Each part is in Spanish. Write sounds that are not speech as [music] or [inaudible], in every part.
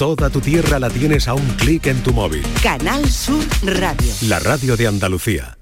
Toda tu tierra la tienes a un clic en tu móvil. Canal Sur Radio. La radio de Andalucía.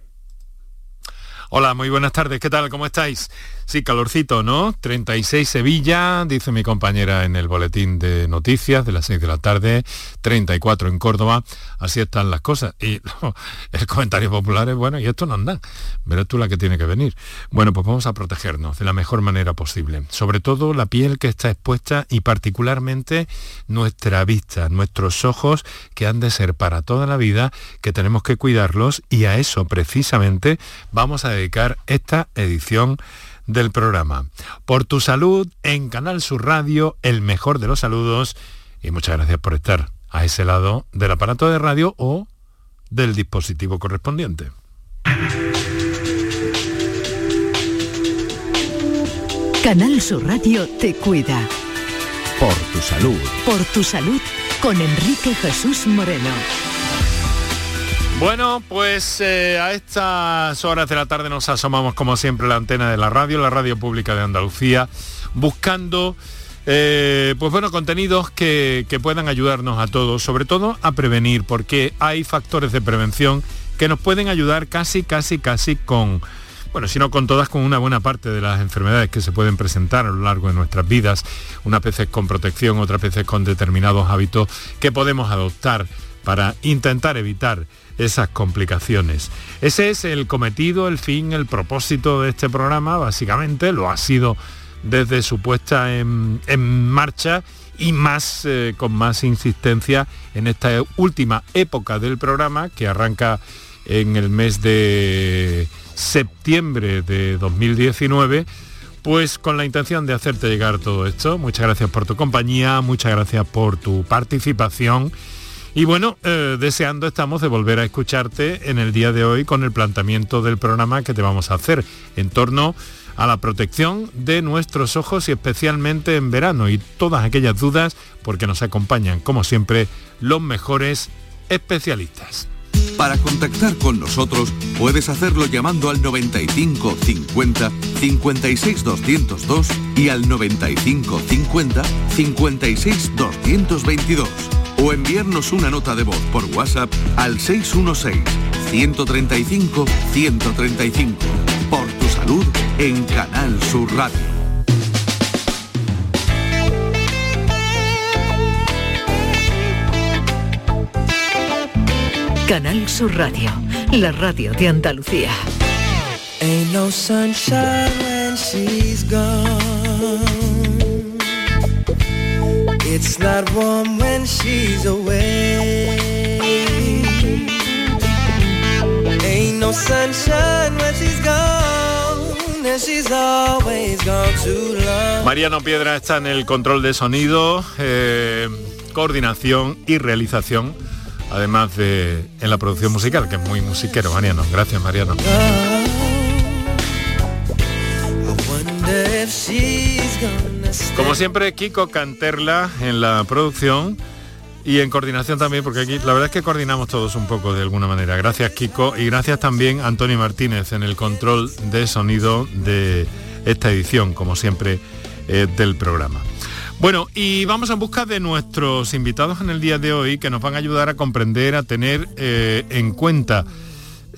Hola, muy buenas tardes. ¿Qué tal? ¿Cómo estáis? Sí, calorcito, ¿no? 36 Sevilla, dice mi compañera en el boletín de noticias de las 6 de la tarde, 34 en Córdoba, así están las cosas. Y [laughs] el comentario popular es, bueno, y esto no anda, verás tú la que tiene que venir. Bueno, pues vamos a protegernos de la mejor manera posible, sobre todo la piel que está expuesta y particularmente nuestra vista, nuestros ojos que han de ser para toda la vida, que tenemos que cuidarlos y a eso precisamente vamos a dedicar esta edición del programa. Por tu salud en Canal Sur Radio, el mejor de los saludos y muchas gracias por estar a ese lado del aparato de radio o del dispositivo correspondiente. Canal Sur Radio te cuida. Por tu salud. Por tu salud con Enrique Jesús Moreno. Bueno, pues eh, a estas horas de la tarde nos asomamos como siempre a la antena de la radio, la radio pública de Andalucía, buscando eh, pues bueno, contenidos que, que puedan ayudarnos a todos, sobre todo a prevenir, porque hay factores de prevención que nos pueden ayudar casi, casi, casi con, bueno, si no con todas, con una buena parte de las enfermedades que se pueden presentar a lo largo de nuestras vidas, unas veces con protección, otras veces con determinados hábitos que podemos adoptar para intentar evitar esas complicaciones. Ese es el cometido, el fin, el propósito de este programa, básicamente, lo ha sido desde su puesta en, en marcha y más eh, con más insistencia en esta última época del programa que arranca en el mes de septiembre de 2019 pues con la intención de hacerte llegar todo esto. Muchas gracias por tu compañía, muchas gracias por tu participación y bueno, eh, deseando estamos de volver a escucharte en el día de hoy con el planteamiento del programa que te vamos a hacer en torno a la protección de nuestros ojos y especialmente en verano y todas aquellas dudas porque nos acompañan como siempre los mejores especialistas. Para contactar con nosotros puedes hacerlo llamando al 95 50 56 202 y al 95 50 56 222 o enviarnos una nota de voz por WhatsApp al 616-135-135. Por tu salud en Canal Sur Radio. Canal Sur Radio, la radio de Andalucía. Ain't no sunshine when she's gone. It's not warm when she's away. Ain't no sunshine when she's gone. And she's always gone too long. Mariano Piedra está en el control de sonido, eh, coordinación y realización, además de en la producción musical, que es muy musiquero, Mariano. Gracias, Mariano. Como siempre, Kiko Canterla en la producción y en coordinación también, porque aquí la verdad es que coordinamos todos un poco de alguna manera. Gracias, Kiko, y gracias también a Antonio Martínez en el control de sonido de esta edición, como siempre, eh, del programa. Bueno, y vamos en busca de nuestros invitados en el día de hoy que nos van a ayudar a comprender, a tener eh, en cuenta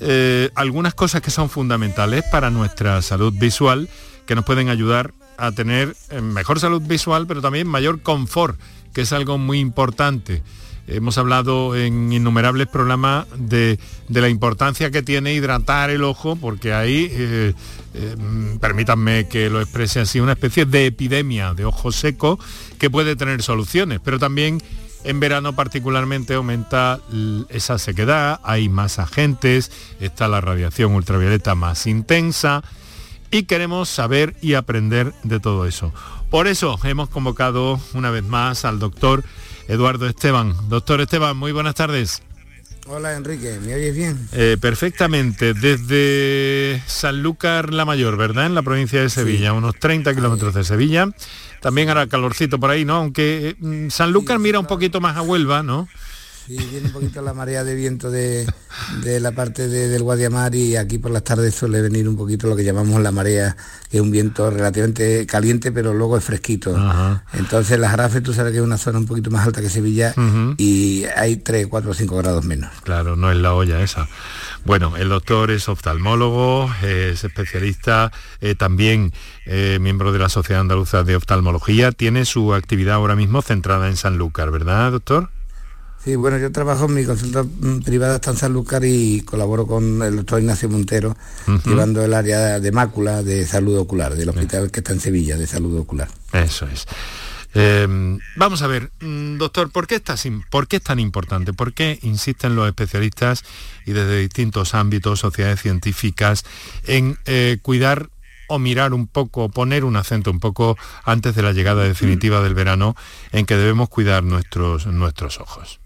eh, algunas cosas que son fundamentales para nuestra salud visual, que nos pueden ayudar a tener eh, mejor salud visual, pero también mayor confort, que es algo muy importante. Hemos hablado en innumerables programas de, de la importancia que tiene hidratar el ojo, porque ahí, eh, eh, permítanme que lo exprese así, una especie de epidemia de ojo seco que puede tener soluciones, pero también en verano particularmente aumenta esa sequedad, hay más agentes, está la radiación ultravioleta más intensa y queremos saber y aprender de todo eso. Por eso hemos convocado una vez más al doctor Eduardo Esteban. Doctor Esteban, muy buenas tardes. Hola Enrique, ¿me oyes bien? Eh, perfectamente, desde Sanlúcar la Mayor, ¿verdad? En la provincia de Sevilla, unos 30 kilómetros de Sevilla. También hará calorcito por ahí, ¿no? Aunque eh, mm, Sanlúcar mira un poquito más a Huelva, ¿no? Sí, viene un poquito la marea de viento de, la parte del Guadiamar y aquí por las tardes suele venir un poquito lo que llamamos la marea, que es un viento relativamente caliente, pero luego es fresquito. Entonces la Jarafe tú sabes que es una zona un poquito más alta que Sevilla y hay 3, 4 o 5 grados menos. Claro, no es la olla esa. Bueno, el doctor es oftalmólogo, es especialista, eh, también eh, miembro de la Sociedad Andaluza de Oftalmología, tiene su actividad ahora mismo centrada en Sanlúcar, ¿verdad, doctor? Sí, bueno, yo trabajo en mi consulta mm, privada está en Sanlúcar y colaboro con el doctor Ignacio Montero, llevando el área de mácula de salud ocular, del hospital que está en Sevilla, de salud ocular. Eso es. Em, vamos a ver, mm, doctor, ¿por qué, ¿por qué es tan importante? ¿Por qué insisten los especialistas y desde distintos ámbitos, sociedades científicas, en eh, cuidar o mirar un poco, poner un acento un poco antes de la llegada definitiva del verano, en que debemos cuidar nuestros, nuestros ojos?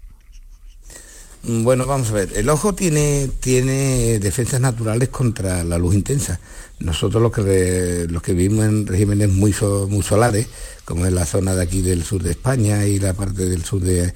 Mm, bueno, vamos a ver, el ojo tiene, tiene defensas naturales contra la luz intensa. Nosotros los que, los que vivimos en regímenes muy, muy solares, como en la zona de aquí del sur de España y la parte del sur de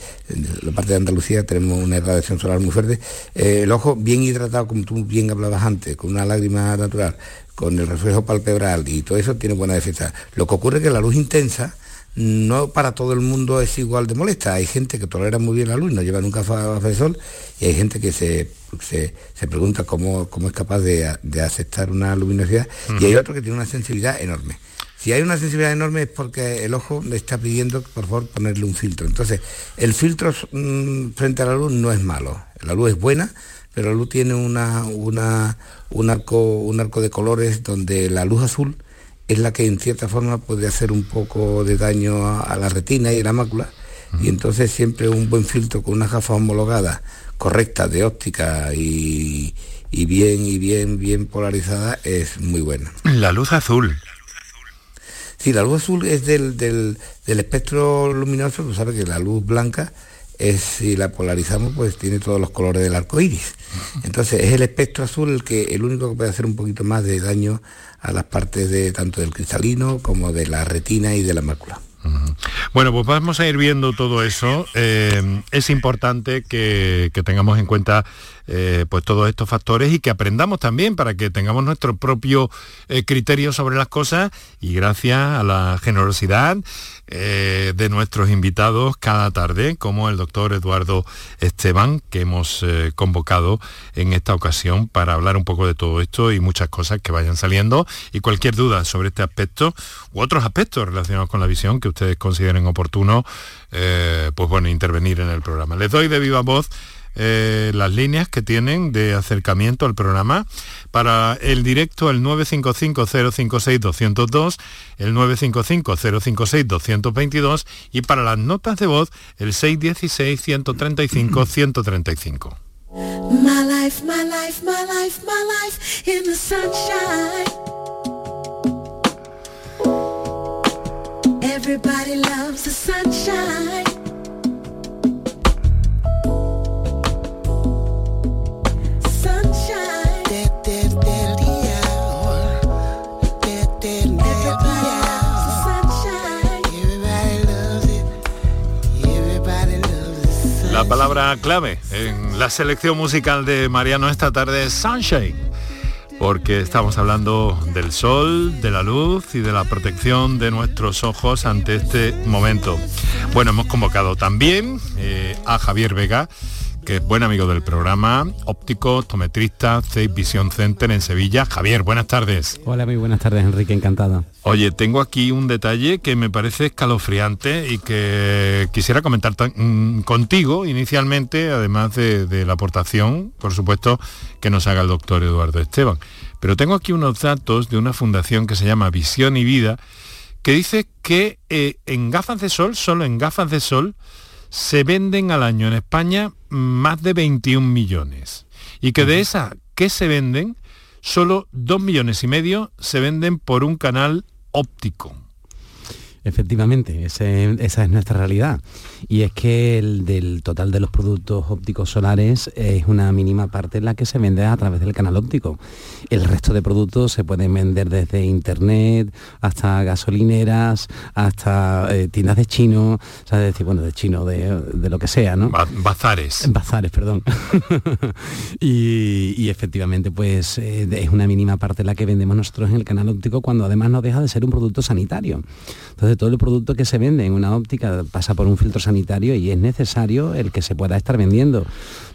la parte de Andalucía, tenemos una radiación solar muy fuerte. Eh, el ojo bien hidratado, como tú bien hablabas antes, con una lágrima natural, con el reflejo palpebral y todo eso tiene buena defensa. Lo que ocurre es que la luz intensa no para todo el mundo es igual de molesta. Hay gente que tolera muy bien la luz, no lleva nunca gafas de sol, y hay gente que se, se, pregunta cómo, cómo, es capaz de, aceptar una luminosidad, y hay otro que tiene una sensibilidad enorme. Si hay una sensibilidad enorme es porque el ojo le está pidiendo, por favor, ponerle un filtro. Entonces, el filtro mm, frente a la luz no es malo. La luz es buena, pero la luz tiene una, una, un, arco, un arco de colores donde la luz azul es la que en cierta forma puede hacer un poco de daño a, la retina y a la mácula. Y entonces siempre un buen filtro con una gafa homologada, correcta de óptica y, bien y bien bien polarizada es muy buena. La luz azul. Sí, la luz azul es del, del, espectro luminoso, tú sabes que la luz blanca es, si la polarizamos, pues tiene todos los colores del arco iris. Entonces es el espectro azul el que el único que puede hacer un poquito más de daño a las partes de tanto del cristalino como de la retina y de la mácula. Bueno, pues vamos a ir viendo todo eso. Eh, es importante que, tengamos en cuenta eh, pues todos estos factores y que aprendamos también para que tengamos nuestro propio eh, criterio sobre las cosas y gracias a la generosidad eh, de nuestros invitados cada tarde, como el doctor Eduardo Esteban, que hemos convocado en esta ocasión para hablar un poco de todo esto y muchas cosas que vayan saliendo. Y cualquier duda sobre este aspecto u otros aspectos relacionados con la visión que ustedes consideren oportuno, pues bueno, intervenir en el programa. Les doy de viva voz eh, las líneas que tienen de acercamiento al programa. Para el directo el 955-056-202, el 955-056-222 y para las notas de voz el 616-135-135. Everybody loves the sunshine. La palabra clave en la selección musical de Mariano esta tarde es Sunshine, porque estamos hablando del sol, de la luz y de la protección de nuestros ojos ante este momento. Bueno, hemos convocado también eh, a Javier Vega, que es buen amigo del programa, óptico, optometrista, Safe Vision Center en Sevilla. Javier, buenas tardes. Hola, muy buenas tardes, Enrique, encantado. Oye, tengo aquí un detalle que me parece escalofriante y que quisiera comentar mm, contigo inicialmente, además de, la aportación, por supuesto, que nos haga el doctor Eduardo Esteban. Pero tengo aquí unos datos de una fundación que se llama Visión y Vida, que dice que eh, en gafas de sol, solo en gafas de sol, se venden al año en España más de 21 millones. Y que de esas que se venden, solo 2 millones y medio se venden por un canal óptico. Efectivamente, ese- esa es nuestra realidad. Y es que el del total de los productos ópticos solares es una mínima parte la que se vende a través del canal óptico. El resto de productos se pueden vender desde internet hasta gasolineras, hasta eh, tiendas de chino, o sea, decir, bueno, de chino, de, de lo que sea, ¿no? Ba- bazares. Bazares, perdón. [laughs] y, y efectivamente, pues eh, es una mínima parte la que vendemos nosotros en el canal óptico cuando además no deja de ser un producto sanitario. Entonces todo el producto que se vende en una óptica pasa por un filtro sanitario y es necesario el que se pueda estar vendiendo.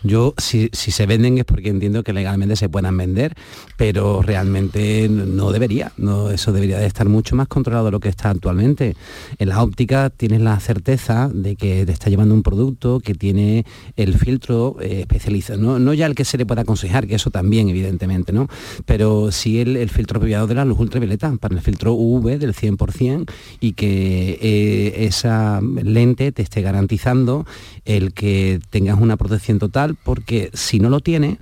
Yo, si, si se venden es porque entiendo que legalmente se puedan vender, pero realmente no debería. No, eso debería de estar mucho más controlado de lo que está actualmente. En la óptica tienes la certeza de que te está llevando un producto que tiene el filtro eh, especializado, no, no ya el que se le pueda aconsejar, que eso también evidentemente, ¿no? Pero sí el, el filtro apropiado de la luz ultravioleta, para el filtro UV del 100% y que eh, esa lente te esté garantizando el que tengas una protección total, porque si no lo tiene,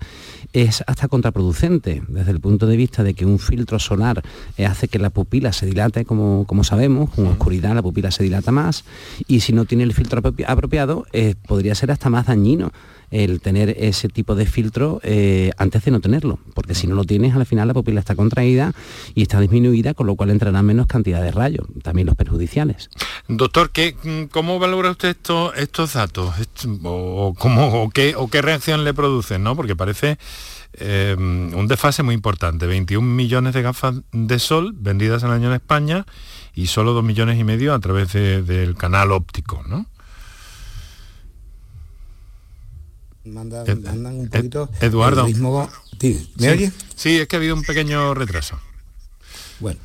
es hasta contraproducente. Desde el punto de vista de que un filtro solar eh, hace que la pupila se dilate, como, como sabemos, con oscuridad la pupila se dilata más, y si no tiene el filtro apropi- apropiado, eh, podría ser hasta más dañino el tener ese tipo de filtro eh, antes de no tenerlo, porque si no lo tienes, al final la pupila está contraída y está disminuida, con lo cual entrará menos cantidad de rayos, también los perjudiciales. Doctor, ¿qué, ¿cómo valora usted esto- estos datos? ¿O, cómo, o qué, o qué reacción le producen? ¿no? Porque parece eh, un desfase muy importante. 21 millones de gafas de sol vendidas al año en España y solo 2 millones y medio a través de- del canal óptico. ¿no? Mandan, Ed- mandan un Ed- poquito... Eduardo. el ritmo- Sí, ¿Me Sí. oye? Sí, es que ha habido un pequeño retraso. Bueno,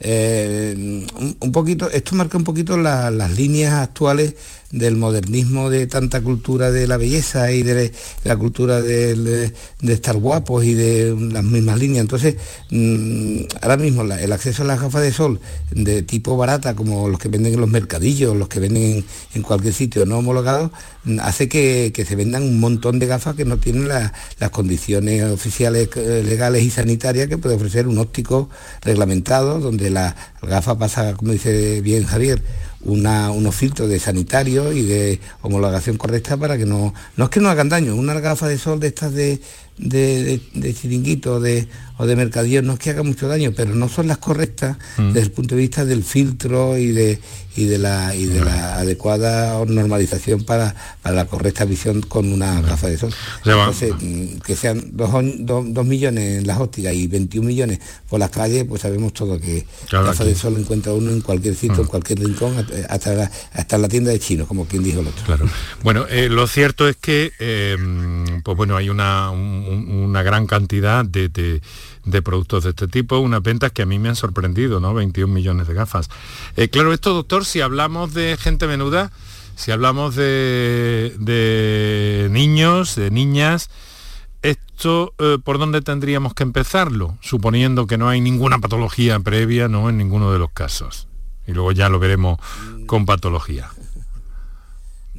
eh, un, un poquito, esto marca un poquito la- las líneas actuales del modernismo de tanta cultura de la belleza y de la cultura de, estar guapos y de las mismas líneas. Entonces, mm, ahora mismo el acceso a las gafas de sol de tipo barata, como los que venden en los mercadillos, los que venden en, cualquier sitio no homologados, mm, hace que, se vendan un montón de gafas que no tienen la- las condiciones oficiales eh, legales y sanitarias que puede ofrecer un óptico reglamentado, donde la gafa pasa, como dice bien Javier, una- unos filtros de sanitario y de homologación correcta para que no, no es que no hagan daño, una gafa de sol de estas de, de, de- de chiringuito de, o de mercadillo no es que haga mucho daño, pero no son las correctas desde el punto de vista del filtro y de, y de, la, y de la adecuada normalización para, para la correcta visión con una gafa de sol. O sea, va- Entonces, mm, que sean dos, on- dos- dos millones en las ópticas y 21 millones por las calles, pues sabemos todo que Claro, gafas aquí- de sol encuentra uno en cualquier sitio, en cualquier rincón, hasta la, hasta la tienda de chinos, como quien dijo el otro. Claro. Bueno, eh, lo cierto es que, eh, pues bueno, hay una, un- una gran cantidad de, de- de productos de este tipo, unas ventas que a mí me han sorprendido, ¿no? 21 millones de gafas. Eh, claro, esto, doctor, si hablamos de gente menuda, si hablamos de, de niños, de niñas, esto, eh, ¿por dónde tendríamos que empezarlo? Suponiendo que no hay ninguna patología previa, ¿no? En ninguno de los casos. Y luego ya lo veremos con patología.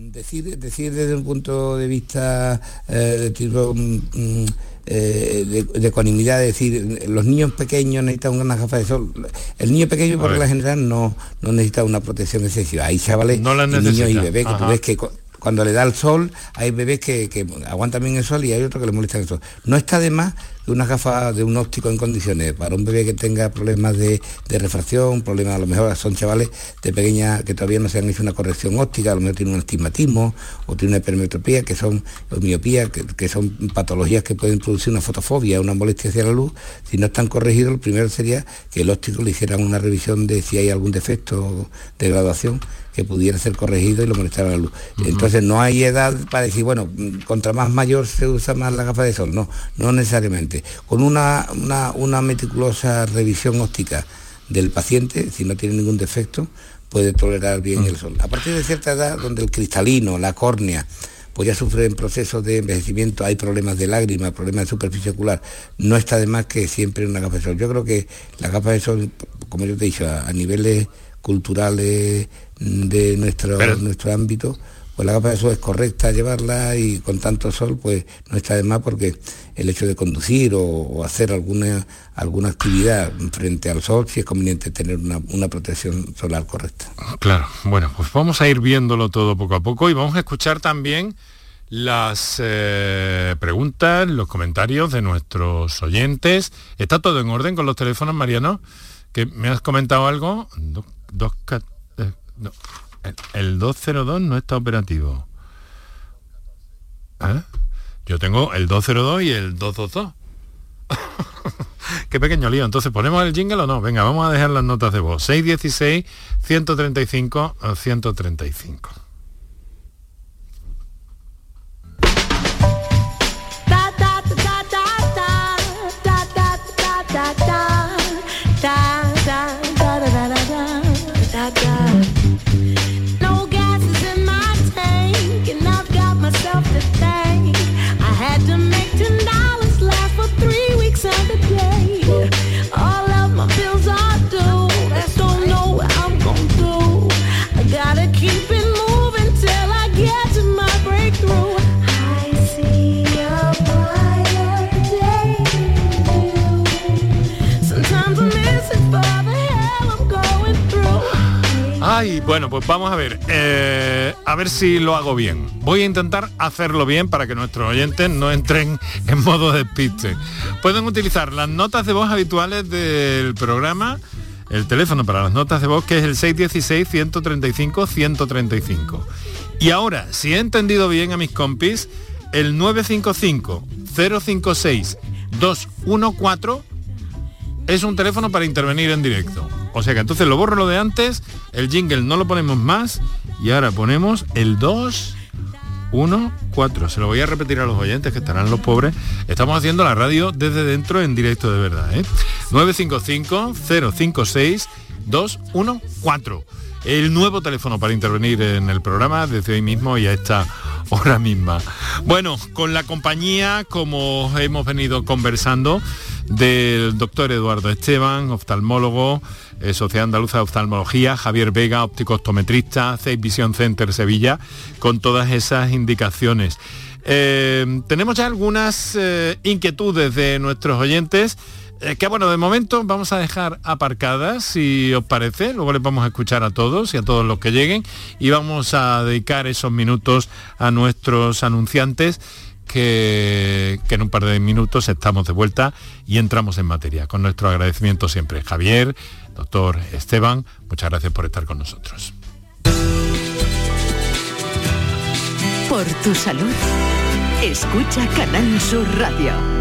Decir, decir desde un punto de vista eh, de, tipo, mm, mm, eh, de, de ecuanimidad, decir, los niños pequeños necesitan unas gafas de sol. El niño pequeño, por regla general, no, no necesita una protección excesiva. Hay chavales, No niños y bebés, que tú ves que cuando le da el sol, hay bebés que, aguantan bien el sol y hay otros que le molestan el sol. No está de más unas gafas de un óptico en condiciones para un bebé que tenga problemas de, refracción, problemas a lo mejor son chavales de pequeña que todavía no se han hecho una corrección óptica, a lo mejor tienen un astigmatismo o tienen una hipermetropía, que son miopía, que, que son patologías que pueden producir una fotofobia, una molestia hacia la luz. Si no están corregidos, lo primero sería que el óptico le hicieran una revisión de si hay algún defecto de graduación que pudiera ser corregido y lo molestara la luz. Entonces no hay edad para decir, bueno, contra más mayor se usa más la gafa de sol. No, no necesariamente. Con una, una, meticulosa revisión óptica del paciente, si no tiene ningún defecto, puede tolerar bien el sol. A partir de cierta edad, donde el cristalino, la córnea, pues ya sufren procesos de envejecimiento, hay problemas de lágrimas, problemas de superficie ocular, no está de más que siempre una gafa de sol. Yo creo que la gafa de sol, como yo te he dicho, a, niveles culturales de nuestro, Pero- nuestro ámbito, pues la capa de sol es correcta llevarla y con tanto sol pues no está de más porque el hecho de conducir o, hacer alguna, alguna actividad frente al sol sí es conveniente tener una, protección solar correcta. Claro, bueno, pues vamos a ir viéndolo todo poco a poco y vamos a escuchar también las eh, preguntas, los comentarios de nuestros oyentes. ¿Está todo en orden con los teléfonos, Mariano? ¿Que me has comentado algo? dos, eh, el 202 no está operativo. ¿Eh? Yo tengo el 202 y el 222. [laughs] Qué pequeño lío. Entonces, ¿ponemos el jingle o no? Venga, vamos a dejar las notas de voz. 616 sounded 135. bueno, pues vamos a ver, eh, a ver si lo hago bien. Voy a intentar hacerlo bien para que nuestros oyentes no entren [laughs] en modo despiste. Pueden utilizar las notas de voz habituales del programa, el teléfono para las notas de voz que es el 616-135-135. Y ahora, si he entendido bien a mis compis, el 955-056-214 es un teléfono para intervenir en directo. O sea que entonces lo borro lo de antes, el jingle no lo ponemos más y ahora ponemos el 2, 1, 4. Se lo voy a repetir a los oyentes que estarán los pobres. Estamos haciendo la radio desde dentro en directo de verdad. ¿eh? 955 056 214. El nuevo teléfono para intervenir en el programa desde hoy mismo y a esta hora misma. Bueno, con la compañía, como hemos venido conversando, del doctor Eduardo Esteban, oftalmólogo, eh, Sociedad Andaluza de Oftalmología, Javier Vega, óptico optometrista, Safe Vision Center Sevilla, con todas esas indicaciones. Eh, tenemos ya algunas eh, inquietudes de nuestros oyentes que bueno, de momento vamos a dejar aparcadas, si os parece, luego les vamos a escuchar a todos y a todos los que lleguen y vamos a dedicar esos minutos a nuestros anunciantes que, en un par de minutos estamos de vuelta y entramos en materia, con nuestro agradecimiento siempre. Javier, doctor Esteban, muchas gracias por estar con nosotros. Por tu salud, escucha Canal Sur Radio.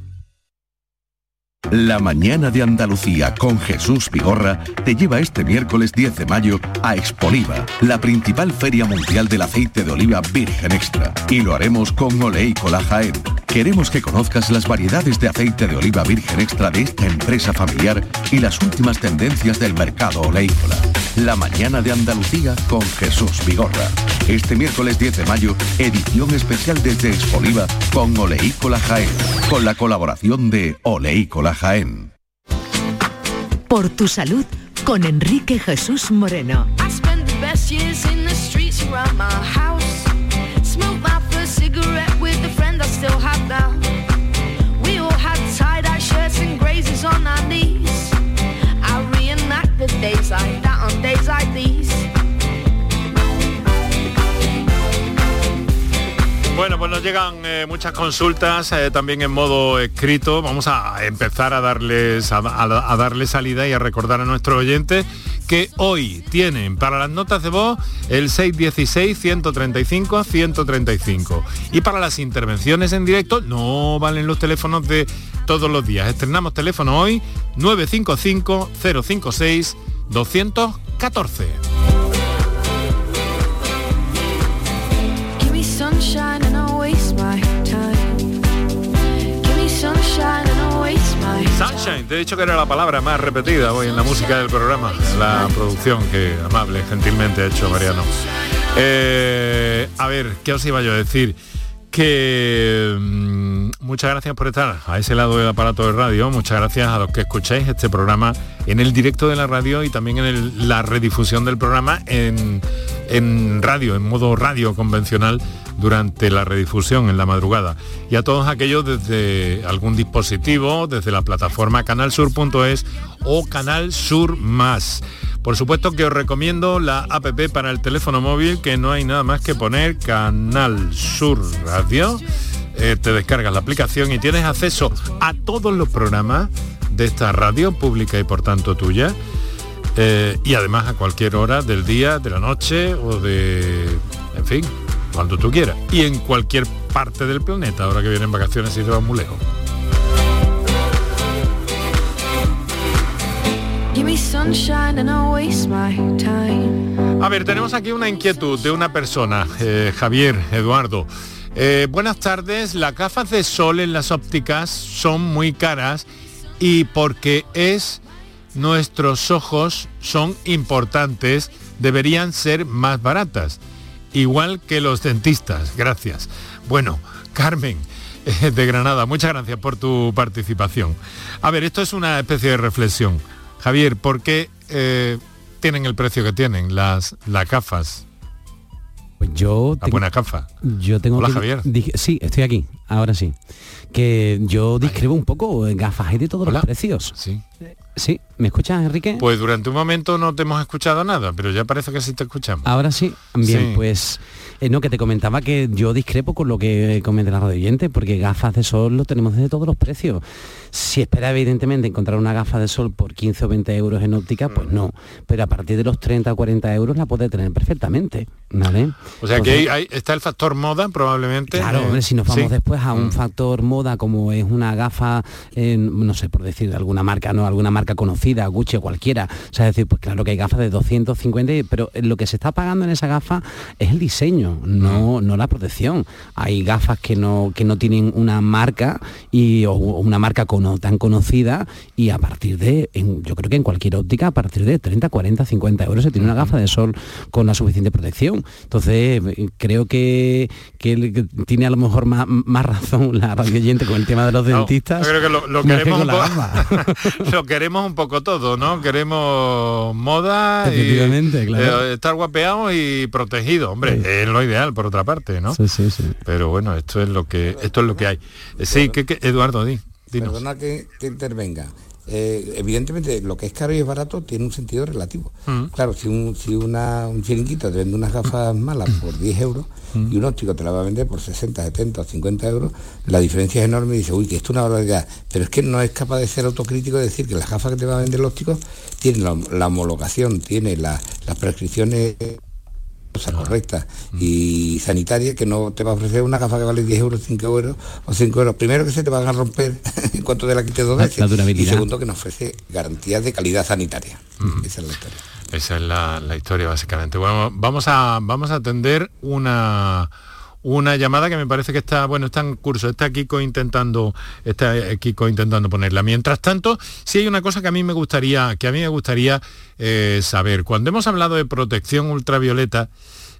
La mañana de Andalucía con Jesús Vigorra te lleva este miércoles 10 de mayo a Expoliva, la principal feria mundial del aceite de oliva virgen extra. Y lo haremos con Oleícola Jaén. Queremos que conozcas las variedades de aceite de oliva virgen extra de esta empresa familiar y las últimas tendencias del mercado oleícola. La mañana de Andalucía con Jesús Vigorra. Este miércoles 10 de mayo, edición especial desde Expoliva con Oleícola Jaén, con la colaboración de Oleícola Jaén. Por tu salud con Enrique Jesús Moreno. Bueno, pues nos llegan eh, muchas consultas eh, también en modo escrito. Vamos a empezar a darles a, darle salida y a recordar a nuestros oyentes que hoy tienen para las notas de voz el 616-135-135. Y para las intervenciones en directo no valen los teléfonos de todos los días. Estrenamos teléfono hoy 955-056-214. Give me sunshine and I'll waste my time. Give me sunshine and I'll waste my Sunshine, te he dicho que era la palabra más repetida hoy en la música del programa, la producción que amable, gentilmente ha hecho Mariano. Eh, a ver, ¿qué os iba yo a decir? Que mm, muchas gracias por estar a ese lado del aparato de radio, muchas gracias a los que escucháis este programa en el directo de la radio y también en la redifusión del programa en, en radio, en modo radio convencional durante la redifusión en la madrugada. Y a todos aquellos desde algún dispositivo, desde la plataforma canalsur.es o Canal Sur Más. Por supuesto que os recomiendo la APP para el teléfono móvil, que no hay nada más que poner Canal Sur Radio. Eh, te descargas la aplicación y tienes acceso a todos los programas de esta radio pública y por tanto tuya. Eh, y además a cualquier hora del día, de la noche o de... En fin, cuando tú quieras. Y en cualquier parte del planeta, ahora que vienen vacaciones y te vas muy lejos. A ver, tenemos aquí una inquietud de una persona, eh, Javier, Eduardo. Eh, buenas tardes, las gafas de sol en las ópticas son muy caras y porque es nuestros ojos son importantes, deberían ser más baratas, igual que los dentistas. Gracias. Bueno, Carmen eh, de Granada, muchas gracias por tu participación. A ver, esto es una especie de reflexión. Javier, ¿por qué eh, tienen el precio que tienen las, las gafas? Pues yo La buena gafa. Yo tengo Hola, que- Javier. dije- sí, estoy aquí, ahora sí. Que yo discrepo un poco, eh, gafas hay de todos Hola. los precios. Sí. Sí, ¿me escuchas, Enrique? Pues durante un momento no te hemos escuchado nada, pero ya parece que sí te escuchamos. Ahora sí, bien, Sí. pues eh, no, que te comentaba que yo discrepo con lo que comenta la radio oyente, porque gafas de sol lo tenemos de todos los precios. Si espera evidentemente encontrar una gafa de sol por 15 o 20 euros en óptica, pues no. Pero a partir de los 30 o 40 euros la puede tener perfectamente. ¿vale? O sea que hay- hay- está el factor moda probablemente. Claro, eh, hombre, si nos vamos sí. después a un Mm. factor moda como es una gafa, eh, no sé, por decir alguna marca, no, alguna marca conocida, Gucci o cualquiera. O sea, es decir, pues claro que hay gafas de 250, y- pero lo que se está pagando en esa gafa es el diseño, no, no la protección. Hay gafas que no, que no tienen una marca y o una marca cono- tan conocida y a partir de, en- yo creo que en cualquier óptica, a partir de 30, 40, 50 euros se tiene una gafa de sol con la suficiente protección. Entonces, creo que, que tiene a lo mejor más, más razón la radio oyente con el tema de los [laughs] No, dentistas. yo creo que lo, lo más que queremos un po- [laughs] lo queremos un poco todo, ¿no? Queremos moda y claro. eh, estar guapeado y protegido. Hombre, es lo ideal por otra parte, ¿no? Sí, sí, sí. Pero bueno, esto es lo que esto es lo que hay. Eh, Sí, que, que- Eduardo, di, dinos. Perdona que, que intervenga. Eh, evidentemente, lo que es caro y es barato tiene un sentido relativo. Mm. Claro, si un, si una, un chiringuito te vende unas gafas malas por 10 euros Mm. y un óptico te la va a vender por 60, 70 o 50 euros, la diferencia es enorme y dice, uy, que esto es una barbaridad. Pero es que no es capaz de ser autocrítico y decir que las gafas que te va a vender el óptico tienen la, la homologación, tiene la- las prescripciones cosa correcta y sanitaria que no te va a ofrecer una gafa que vale 10 euros, 5 euros o 5 euros. Primero que se te van a romper [laughs] en cuanto te la quites dos veces. la durabilidad. Y segundo que nos ofrece garantías de calidad sanitaria. Esa es la historia. Esa es la, la historia básicamente. Bueno, vamos a vamos a atender una una llamada que me parece que está, bueno, está en curso, está Kiko intentando, está eh, Kiko intentando ponerla. Mientras tanto, sí hay una cosa que a mí me gustaría, que a mí me gustaría eh, saber. Cuando hemos hablado de protección ultravioleta,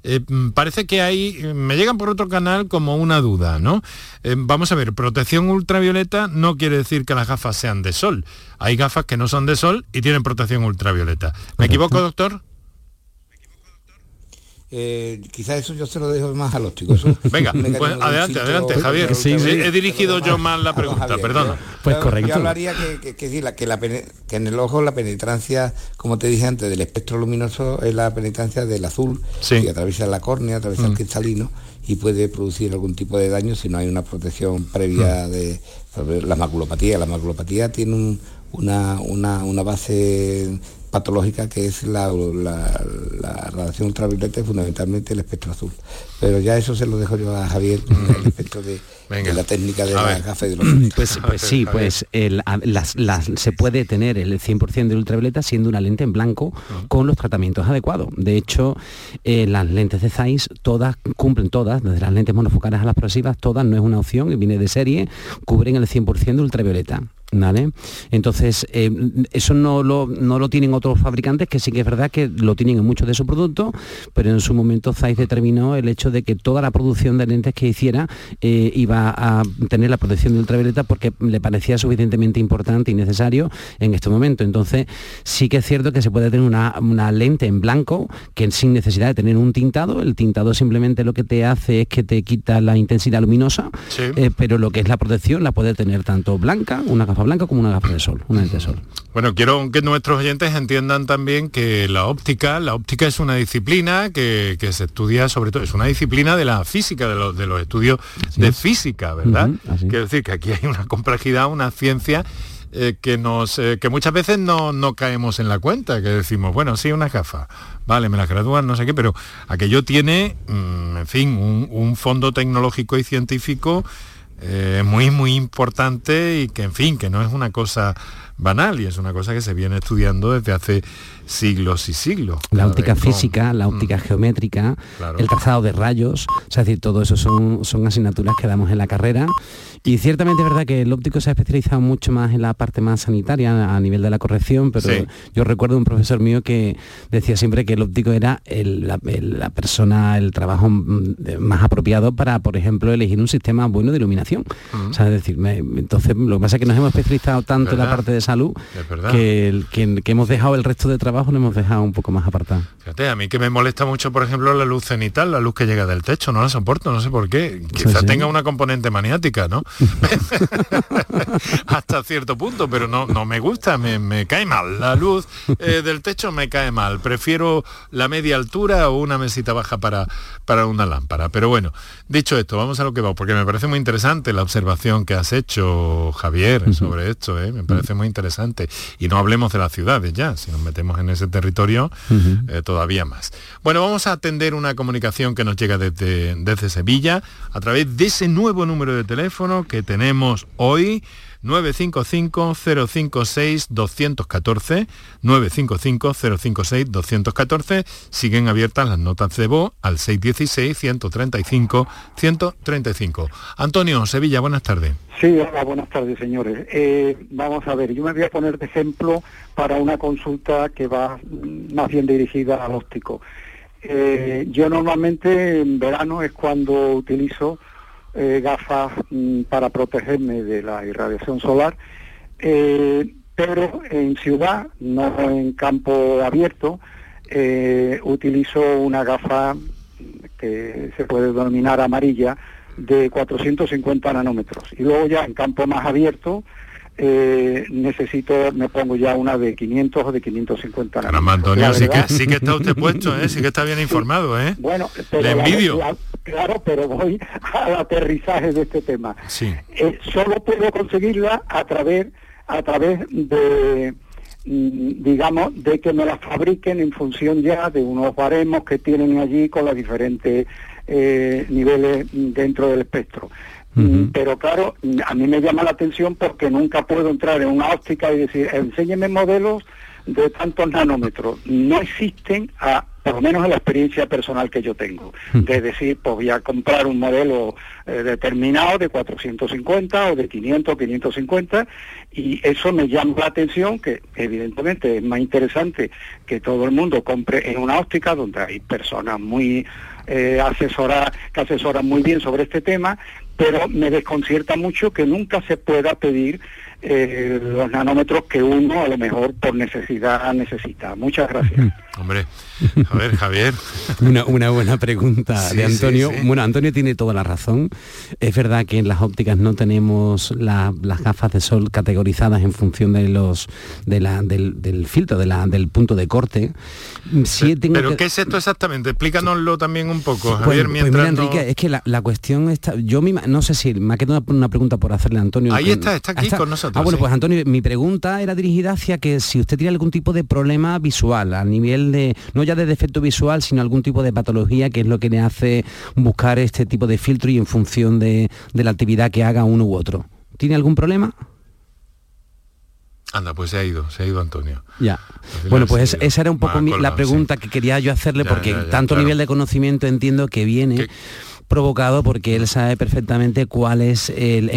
eh, mm, parece que hay, me llegan por otro canal como una duda, ¿no? Eh, vamos a ver, protección ultravioleta no quiere decir que las gafas sean de sol. Hay gafas que no son de sol y tienen protección ultravioleta. ¿Me equivoco, doctor? Eh, quizás eso yo se lo dejo más al óptico. Eso- [laughs] Venga, pues de adelante, adelante, Javier. Sí, lo he dirigido yo más mal la a pregunta, Javier. perdona. Pues Yo- correcto. Yo hablaría que, que- que sí, la- que, la pene- que en el ojo la penetrancia, como te dije antes, del espectro luminoso es la penetrancia del azul, Sí. que atraviesa la córnea, atraviesa el cristalino y puede producir algún tipo de daño si no hay una protección previa de sobre la maculopatía. La maculopatía tiene un- una, una, una base patológica que es la, la, la radiación ultravioleta y fundamentalmente el espectro azul. Pero ya eso se lo dejo yo a Javier, el [laughs] espectro de, de la técnica de A la gafa [clears throat] de los Pues, pues sí, pues el- las- las- se puede tener el 100% de ultravioleta siendo una lente en blanco con los tratamientos adecuados. De hecho, eh, las lentes de Zeiss todas cumplen todas, desde las lentes monofocales a las progresivas, todas no es una opción y viene de serie, cubren el 100% de ultravioleta. ¿Vale? Entonces, eh, eso no lo, no lo tienen otros fabricantes, que sí que es verdad que lo tienen en muchos de sus productos, pero en su momento Zeiss determinó el hecho de que toda la producción de lentes que hiciera eh, iba a tener la protección de ultravioleta porque le parecía suficientemente importante y necesario en este momento. Entonces, sí que es cierto que se puede tener una, una lente en blanco que sin necesidad de tener un tintado, el tintado simplemente lo que te hace es que te quita la intensidad luminosa, Sí. eh, pero lo que es la protección la puede tener tanto blanca, una gafa blanca como una gafa de sol, una lente de sol. Bueno, quiero que nuestros oyentes entiendan también que la óptica, la óptica es una disciplina que, que se estudia sobre todo, es una disciplina de la física, de los, de los estudios de física, ¿verdad? Quiero decir que aquí hay una complejidad, una ciencia eh, que nos eh, que muchas veces no, no caemos en la cuenta, que decimos, bueno, sí, una gafa, vale, me las gradúan, no sé qué, pero aquello tiene, mm, en fin, un, un fondo tecnológico y científico eh, muy, muy importante y que, en fin, que no es una cosa banal y es una cosa que se viene estudiando desde hace siglos y siglos. La óptica vez con- física, la óptica geométrica, Claro. el trazado de rayos, o sea, es decir, todo eso son, son asignaturas que damos en la carrera. Y ciertamente es verdad que el óptico se ha especializado mucho más en la parte más sanitaria, a nivel de la corrección, pero Sí. yo recuerdo un profesor mío que decía siempre que el óptico era el- la, el- la persona, el trabajo mm, más apropiado para, por ejemplo, elegir un sistema bueno de iluminación. O sea, es decir, me- entonces lo que pasa es que nos hemos especializado tanto en la parte de salud que, el- que- que hemos dejado el resto de trabajo, lo hemos dejado un poco más apartado. Fíjate, a mí que me molesta mucho, por ejemplo, la luz cenital, la luz que llega del techo, no la soporto, no sé por qué. Quizás sí. tenga una componente maniática, ¿no? [laughs] Hasta cierto punto, pero no, no me gusta, me, me cae mal. La luz eh, del techo me cae mal. Prefiero la media altura o una mesita baja para, para una lámpara. Pero bueno, dicho esto, vamos a lo que va, porque me parece muy interesante la observación que has hecho, Javier, sobre esto, ¿eh? me parece muy interesante. Y no hablemos de las ciudades ya, si nos metemos en ese territorio, eh, todavía más. Bueno, vamos a atender una comunicación que nos llega desde, desde Sevilla a través de ese nuevo número de teléfono que tenemos hoy. 955-056-214, 955-056-214. Siguen abiertas las notas de voz al 616-135-135. Antonio, Sevilla, buenas tardes. Sí, hola, buenas tardes, señores. Eh, vamos a ver, yo me voy a poner de ejemplo para una consulta que va más bien dirigida al óptico. Eh, yo normalmente en verano es cuando utilizo eh, gafas mm, para protegerme de la irradiación solar, eh, pero en ciudad, no en campo abierto, eh, utilizo una gafa que se puede denominar amarilla de 450 nanómetros. Y luego ya en campo más abierto eh, necesito, me pongo ya una de 500 o de 550 Caramba. Antonio, sí que, verdad- sí que está usted puesto, ¿eh? sí que está bien informado, ¿eh? Bueno, pero Le envidio. la- claro, pero voy al aterrizaje de este tema. Sí. Eh, solo puedo conseguirla a través a través de mm, digamos de que me la fabriquen en función ya de unos baremos que tienen allí con los diferentes eh, niveles mm, dentro del espectro. Pero claro, a mí me llama la atención porque nunca puedo entrar en una óptica y decir, enséñeme modelos de tantos nanómetros. No existen, a, por lo menos en la experiencia personal que yo tengo, de decir, pues voy a comprar un modelo eh, determinado de 450 o de 500, 550, y eso me llama la atención, que evidentemente es más interesante que todo el mundo compre en una óptica donde hay personas muy eh, asesoradas, que asesoran muy bien sobre este tema, pero me desconcierta mucho que nunca se pueda pedir eh, los nanómetros que uno a lo mejor por necesidad necesita. Muchas gracias. Hombre, a ver, Javier. [laughs] Una, una buena pregunta Sí, de Antonio. sí. Bueno, Antonio tiene toda la razón. Es verdad que en las ópticas no tenemos la- las gafas de sol categorizadas en función de los de la, del, del filtro, de la, del punto de corte. Sí tengo Pero que- ¿qué es esto exactamente? Explícanoslo también un poco, Pues- Javier, pues mientras mira, no- Enrique, es que la, la cuestión está, yo me ima- no sé si me ha quedado una, pregunta por hacerle a Antonio. Ahí que- está, está aquí con nosotros. Ah, bueno, sí. pues Antonio, mi pregunta era dirigida hacia que si usted tiene algún tipo de problema visual, a nivel de, no ya de defecto visual, sino algún tipo de patología, que es lo que le hace buscar este tipo de filtro y en función de, de la actividad que haga uno u otro. ¿Tiene algún problema? Anda, pues se ha ido, se ha ido Antonio. Ya. Bueno, pues esa era un poco mi- la pregunta que quería yo hacerle, Ya, porque ya, ya, tanto claro. nivel de conocimiento entiendo que viene provocado porque él sabe perfectamente cuál es el,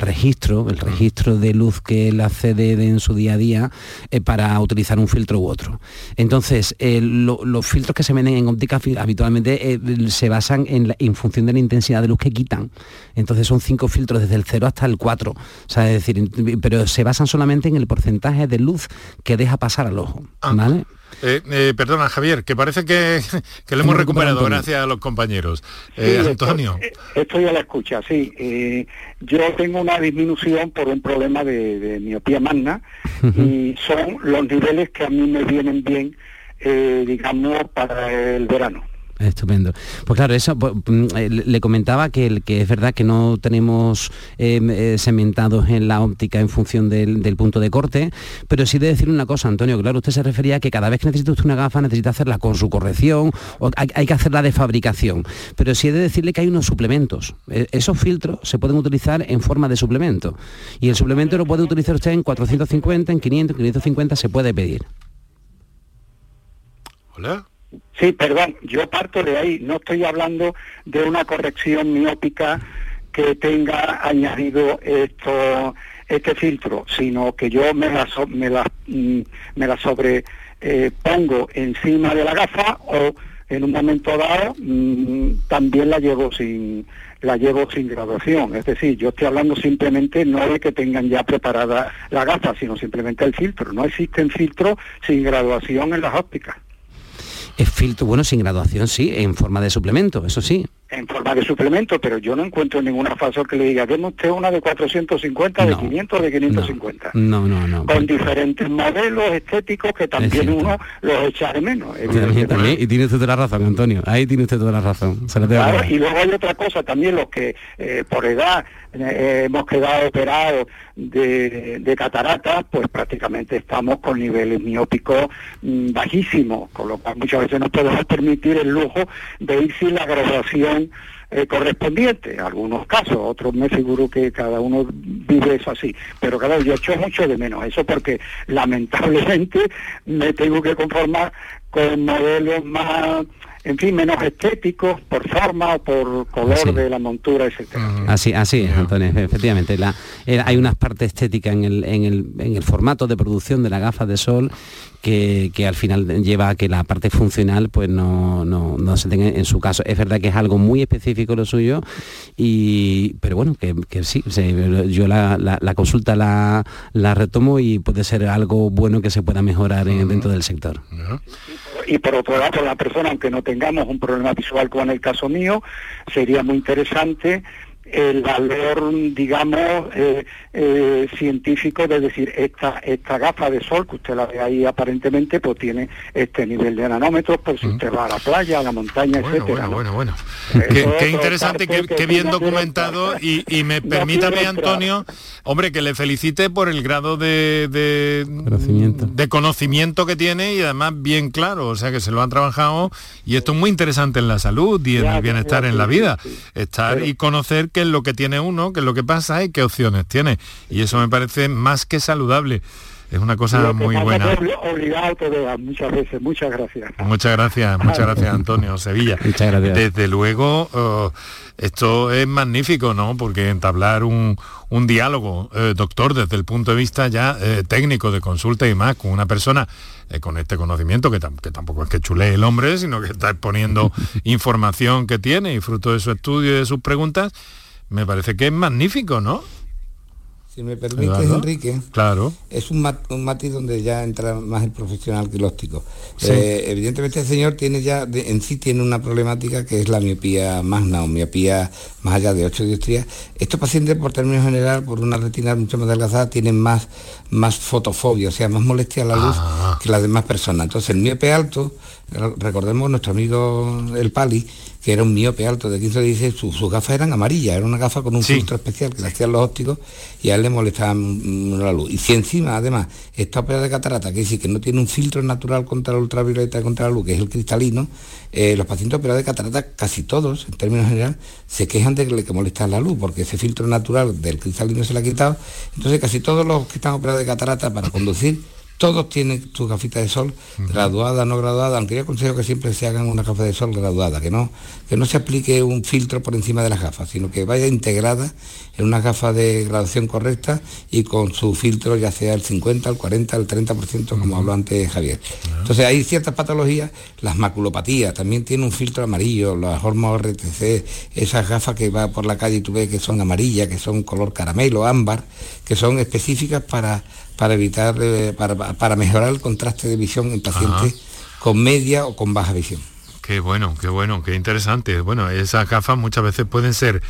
registro, el registro de luz que él accede de- en su día a día eh, para utilizar un filtro u otro. Entonces, eh, lo- los filtros que se venden en óptica habitualmente eh, se basan en, la- en función de la intensidad de luz que quitan. Entonces son cinco filtros desde el 0 hasta el 4. O sea, es decir, pero se basan solamente en el porcentaje de luz que deja pasar al ojo. ¿Vale? Eh, eh, perdona, Javier, que parece que, [laughs] que lo hemos recuperado Antonio. gracias a los compañeros. Eh, estoy- Antonio. Estoy a la escucha, sí. Eh, yo tengo una disminución por un problema de, de miopía magna y son los niveles que a mí me vienen bien, eh, digamos, para el verano. Estupendo. Pues claro, eso pues, mm, eh, le comentaba que, que es verdad que no tenemos eh, eh, segmentados en la óptica en función del, del punto de corte, pero sí de decir una cosa, Antonio, claro, usted se refería a que cada vez que necesita usted una gafa necesita hacerla con su corrección, hay, hay que hacerla de fabricación, pero sí he de decirle que hay unos suplementos. Eh, esos filtros se pueden utilizar en forma de suplemento y el suplemento lo puede utilizar usted en 450, en 500, 550 se puede pedir. Hola. Sí, perdón, yo parto de ahí. No estoy hablando de una corrección miópica que tenga añadido esto, este filtro, sino que yo me la, so- me la, mm, me la sobre eh, encima de la gafa o en un momento dado mm, también la llevo sin la llevo sin graduación. Es decir, yo estoy hablando simplemente no de que tengan ya preparada la gafa, sino simplemente el filtro. No existen filtros sin graduación en las ópticas. Filtro, bueno, sin graduación sí, en forma de suplemento, eso sí. En forma de suplemento, pero yo no encuentro ninguna fasor que le diga, deme usted una de 450, de No, 500, de 550. No, no, no. Con diferentes modelos estéticos que también uno los echa de menos. También, y tiene usted toda la razón, Antonio. Ahí tiene usted toda la razón. Se Claro, y luego hay otra cosa también, los que eh, por edad eh, hemos quedado operados de, de cataratas, pues prácticamente estamos con niveles miópicos mm, bajísimos, con lo cual muchas veces no podemos permitir el lujo de ir sin la graduación eh, correspondiente, algunos casos, otros me figuro que cada uno vive eso así, pero claro, yo echo mucho de menos eso porque lamentablemente [laughs] me tengo que conformar con modelos más, en fin, menos estéticos por forma o por color de la montura, etcétera. Así, así es, Antonio, efectivamente. La- eh, hay unas partes estéticas en el, en, el, en el formato de producción de la gafa de sol que, que al final lleva a que la parte funcional pues no, no, no se tenga en su caso. Es verdad que es algo muy específico lo suyo, y, pero bueno, que, que sí, se- yo la, la- la consulta la, la retomo y puede ser algo bueno que se pueda mejorar en- dentro del sector. Y por otro lado, la persona, aunque no tengamos un problema visual como en el caso mío, sería muy interesante el valor, digamos, eh, eh, científico de decir, esta, esta gafa de sol que usted la ve ahí aparentemente, pues tiene este nivel de nanómetros, por si usted va a la playa, a la montaña, Bueno, etcétera. bueno, ¿no? bueno, Eso Qué, interesante, qué, que qué bien documentado y, y me permítame. Antonio, hombre, que le felicite por el grado de, de, Conocimiento. de conocimiento que tiene y además bien claro, o sea que se lo han trabajado y esto es muy interesante en la salud y en Ya, el bienestar ya, en la vida, sí. estar Pero- y conocer qué es lo que tiene uno, qué es lo que pasa y qué opciones tiene y eso me parece más que saludable. Es una cosa que muy buena. que obligado te vea muchas veces. Muchas gracias. Muchas gracias, muchas gracias Antonio Sevilla. Muchas gracias. Desde luego, eh, esto es magnífico, ¿no? Porque entablar un, un diálogo, eh, doctor, desde el punto de vista ya eh, técnico de consulta y más, con una persona eh, con este conocimiento, que, tam- que tampoco es que chulee el hombre, sino que está exponiendo [laughs] información que tiene y fruto de su estudio y de sus preguntas, me parece que es magnífico, ¿no? Si me permites. Enrique, Claro. es un, mat- un matiz donde ya entra más el profesional que el óptico. Sí. Eh, evidentemente el señor tiene ya, de- en sí tiene una problemática que es la miopía magna o miopía más allá de 8 dioptrías. Estos pacientes, por término general, por una retina mucho más delgazada, tienen más, más fotofobia, o sea, más molestia a la luz que las demás personas. Entonces, el miope alto, recordemos nuestro amigo el Pali, que era un miope alto de 15 o 16, su- sus gafas eran amarillas, era una gafa con un filtro especial que le hacían los ópticos y a él le molestaban la luz. Y si encima, además, está operado de catarata, que dice que no tiene un filtro natural contra la ultravioleta y contra la luz, que es el cristalino, eh, los pacientes operados de catarata, casi todos, en términos general, se quejan de que le molesta la luz, porque ese filtro natural del cristalino se le ha quitado. Entonces casi todos los que están operados de catarata para conducir, todos tienen sus gafitas de sol, graduada, no graduada, aunque yo aconsejo que siempre se hagan una gafa de sol graduada, que no, que no se aplique un filtro por encima de las gafas, sino que vaya integrada en una gafa de graduación correcta y con su filtro ya sea el 50, el 40, el 30%, como habló antes Javier. Entonces hay ciertas patologías, las maculopatías, también tiene un filtro amarillo, las hormos RTC, esas gafas que va por la calle y tú ves que son amarillas, que son color caramelo, ámbar, que son específicas para, para evitar, eh, para, para mejorar el contraste de visión en pacientes con media o con baja visión. Qué bueno, qué bueno, qué interesante. Bueno, esas gafas muchas veces pueden ser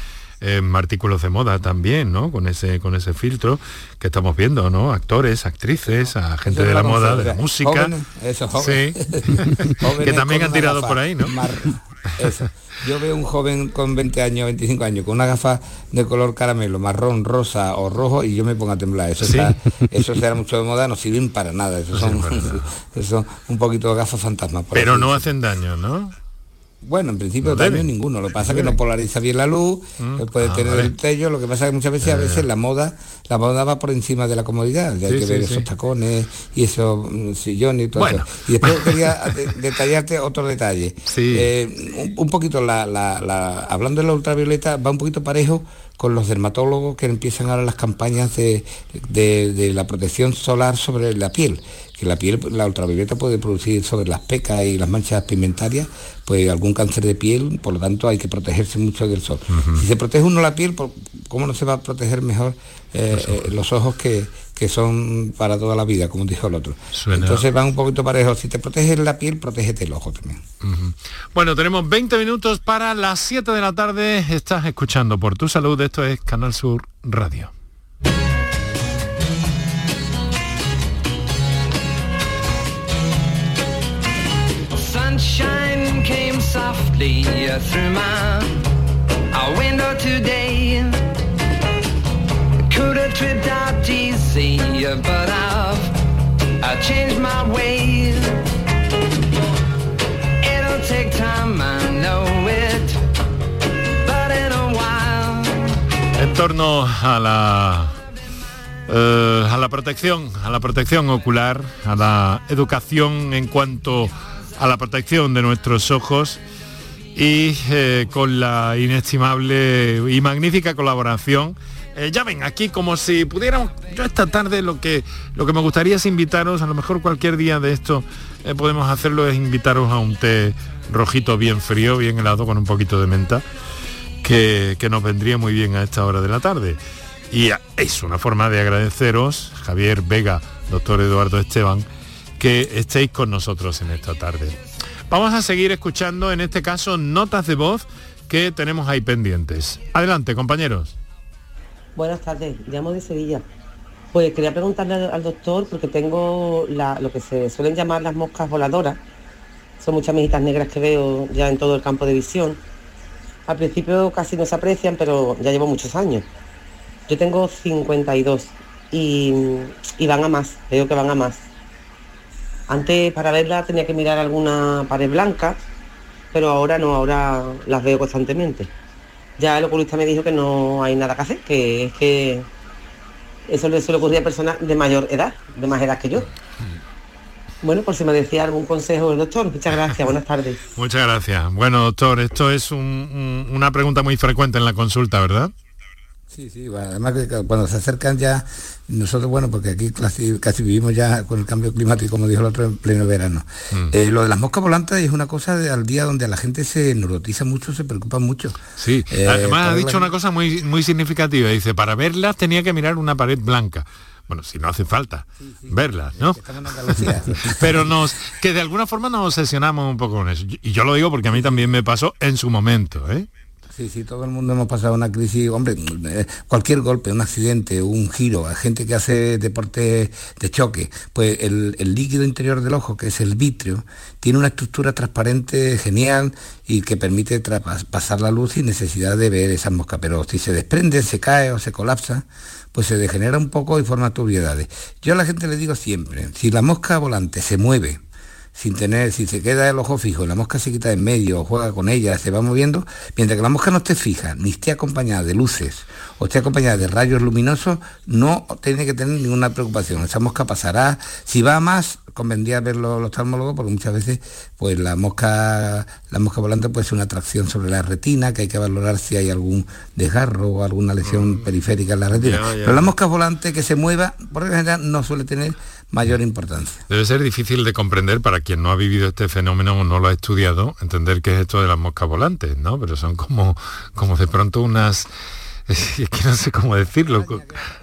eh, artículos de moda también, ¿no? Con ese, con ese filtro que estamos viendo, ¿no? Actores, actrices, a gente de la moda, de la música. Jóvenes, eso, jóvenes. Sí. [laughs] que también han tirado gafa por ahí, ¿no? mar- eso. Yo veo un joven con 20 años, 25 años, con una gafa de color caramelo, marrón, rosa o rojo y yo me pongo a temblar. Eso, Sí. está, eso será mucho de moda, no sirven para nada. Eso son, [laughs] son un poquito de gafas fantasmas. Pero no hacen daño, ¿no? Bueno, en principio No daño ninguno. Lo que pasa es que no polariza bien la luz, Mm. eh, puede Ah, tener vale. el tello. Lo que pasa es que muchas veces, a veces la moda, la moda va por encima de la comodidad. Ya hay Sí, que sí, ver sí. esos tacones y esos mm, sillones y todo Bueno. eso. Y después quería de- detallarte otro detalle. Sí. Eh, un, un poquito la, la- la- hablando de la ultravioleta, va un poquito parejo con los dermatólogos que empiezan ahora las campañas de, de- de la protección solar sobre la piel. Que la piel, la ultravioleta puede producir sobre las pecas y las manchas pigmentarias, pues algún cáncer de piel, por lo tanto hay que protegerse mucho del sol. Si se protege uno la piel, ¿cómo no se va a proteger mejor eh, eh, los ojos que, que son para toda la vida, como dijo el otro? Suena- Entonces van un poquito parejos. Si te proteges la piel, protégete el ojo también. Bueno, tenemos 20 minutos para las 7 de la tarde. Estás escuchando por tu salud. Esto es Canal Sur Radio. Sunshine came softly through my our window today. Could have tripped out easy, but I've I changed my ways. It'll take time, I know it, but in a while. En torno a la eh, a la protección, a la protección ocular, a la educación en cuanto a la protección de nuestros ojos y eh, con la inestimable y magnífica colaboración. Eh, ya ven, aquí como si pudiéramos, yo esta tarde lo que, lo que me gustaría es invitaros, a lo mejor cualquier día de esto eh, podemos hacerlo, es invitaros a un té rojito bien frío, bien helado, con un poquito de menta, que, que nos vendría muy bien a esta hora de la tarde. Y es una forma de agradeceros, Javier Vega, doctor Eduardo Esteban, que estéis con nosotros en esta tarde. Vamos a seguir escuchando, en este caso, notas de voz que tenemos ahí pendientes. Adelante, compañeros. Buenas tardes, llamo de Sevilla. Pues quería preguntarle al, doctor, porque tengo lo que se suelen llamar las moscas voladoras. Son muchas mejitas negras que veo ya en todo el campo de visión. Al principio casi no se aprecian, pero ya llevo muchos años. Yo tengo 52 y, y van a más, veo que van a más. Antes para verla tenía que mirar alguna pared blanca, pero ahora no, ahora las veo constantemente. Ya el oculista me dijo que no hay nada que hacer, que es que eso le suele ocurrir a personas de mayor edad, de más edad que yo. Bueno, por si me decía algún consejo el doctor. Muchas gracias, buenas tardes. [laughs] Muchas gracias. Bueno, doctor, esto es un- un- una pregunta muy frecuente en la consulta, ¿verdad? Sí, sí, bueno, además que cuando se acercan ya, nosotros, bueno, porque aquí casi, casi vivimos ya con el cambio climático, como dijo el otro, en pleno verano. Mm. Eh, lo de las moscas volantes es una cosa de, al día donde la gente se neurotiza mucho, se preocupa mucho. Sí, Eh, además ha dicho una cosa muy, muy significativa. Dice, para verlas tenía que mirar una pared blanca. Bueno, si no hace falta verlas, ¿no? [laughs] Pero nos, que de alguna forma nos obsesionamos un poco con eso. Y yo lo digo porque a mí también me pasó en su momento, ¿eh? Sí, sí, todo el mundo hemos pasado una crisis, hombre, eh, cualquier golpe, un accidente, un giro, a gente que hace deporte de choque, pues el, líquido interior del ojo, que es el vitrio, tiene una estructura transparente genial y que permite pasar la luz sin necesidad de ver esas moscas. Pero si se desprende, se cae o se colapsa, pues se degenera un poco y forma tubiedades. Yo a la gente le digo siempre, si la mosca volante se mueve, sin tener, si se queda el ojo fijo, la mosca se quita en medio, juega con ella, se va moviendo, mientras que la mosca no esté fija, ni esté acompañada de luces, o esté acompañada de rayos luminosos, no tiene que tener ninguna preocupación. Esa mosca pasará, si va más, convendría verlo los oftalmólogos, porque muchas veces pues la mosca, la mosca volante puede ser una atracción sobre la retina, que hay que valorar si hay algún desgarro o alguna lesión periférica en la retina. Ya, ya. Pero la mosca volante que se mueva, por general, no suele tener mayor importancia. Debe ser difícil de comprender para quien no ha vivido este fenómeno o no lo ha estudiado, entender qué es esto de las moscas volantes, ¿no? Pero son como, como de pronto unas... [laughs] Es que no sé cómo decirlo.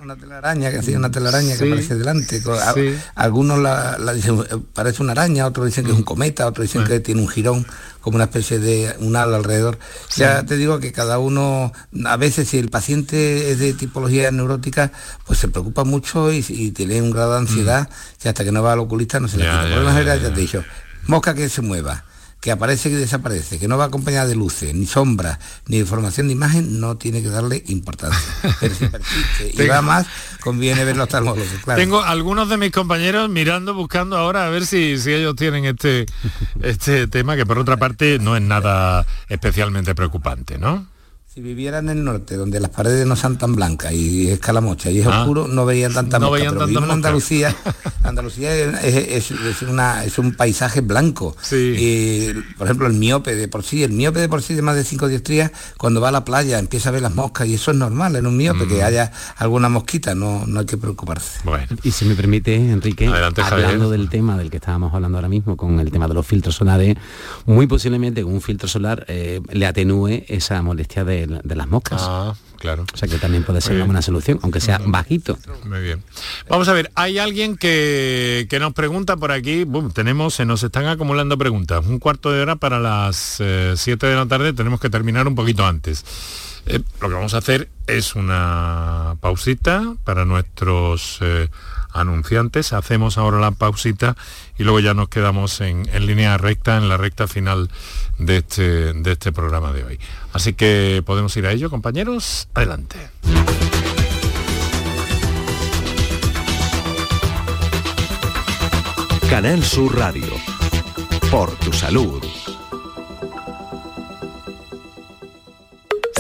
Una telaraña, que hacía una telaraña Sí, que aparece delante. Sí. Algunos la, la dicen, eh, parece una araña, otros dicen Mm. que es un cometa, otros dicen que tiene un jirón, como una especie de un ala alrededor. Ya te digo que cada uno, a veces si el paciente es de tipología neurótica, pues se preocupa mucho y, y tiene un grado de ansiedad que hasta que no va al oculista no se le Mm. Quita. ya, Por lo ya, ya, ya te he dicho, mosca que se mueva que aparece y desaparece, que no va acompañada de luces, ni sombras, ni de formación de imagen, no tiene que darle importancia. Pero si persiste y [laughs] va más, conviene ver los oftalmólogos, claro. Tengo algunos de mis compañeros mirando, buscando ahora a ver si, si ellos tienen este, este tema, que por otra parte no es nada especialmente preocupante, ¿no? Si viviera en el norte, donde las paredes no son tan blancas y es calamocha y es Ah. oscuro, no verían tantas No moscas. veían pero en moscas. Andalucía, [laughs] Andalucía es, es- es una, es un paisaje blanco. Y, por ejemplo, el miope de por sí, el miope de por sí de más de 5 dioptrías, cuando va a la playa empieza a ver las moscas y eso es normal en un miope, Mm. que haya alguna mosquita, no, no hay que preocuparse. Bueno. Y si me permite, Enrique, Adelante, hablando del tema del que estábamos hablando ahora mismo, con el tema de los filtros solares, muy posiblemente con un filtro solar eh, le atenúe esa molestia de, de las moscas. Ah, claro. O sea que también puede ser una buena solución, aunque sea bajito. Muy bien. Vamos a ver, hay alguien que, que nos pregunta por aquí, tenemos, se nos están acumulando preguntas. Un cuarto de hora para las 7 de la tarde, tenemos que terminar un poquito antes. Eh, lo que vamos a hacer es una pausita para nuestros eh, anunciantes. Hacemos ahora la pausita y luego ya nos quedamos en, en línea recta, en la recta final de este, de este programa de hoy. Así que podemos ir a ello, compañeros. Adelante. Canal Sur Radio. Por tu salud.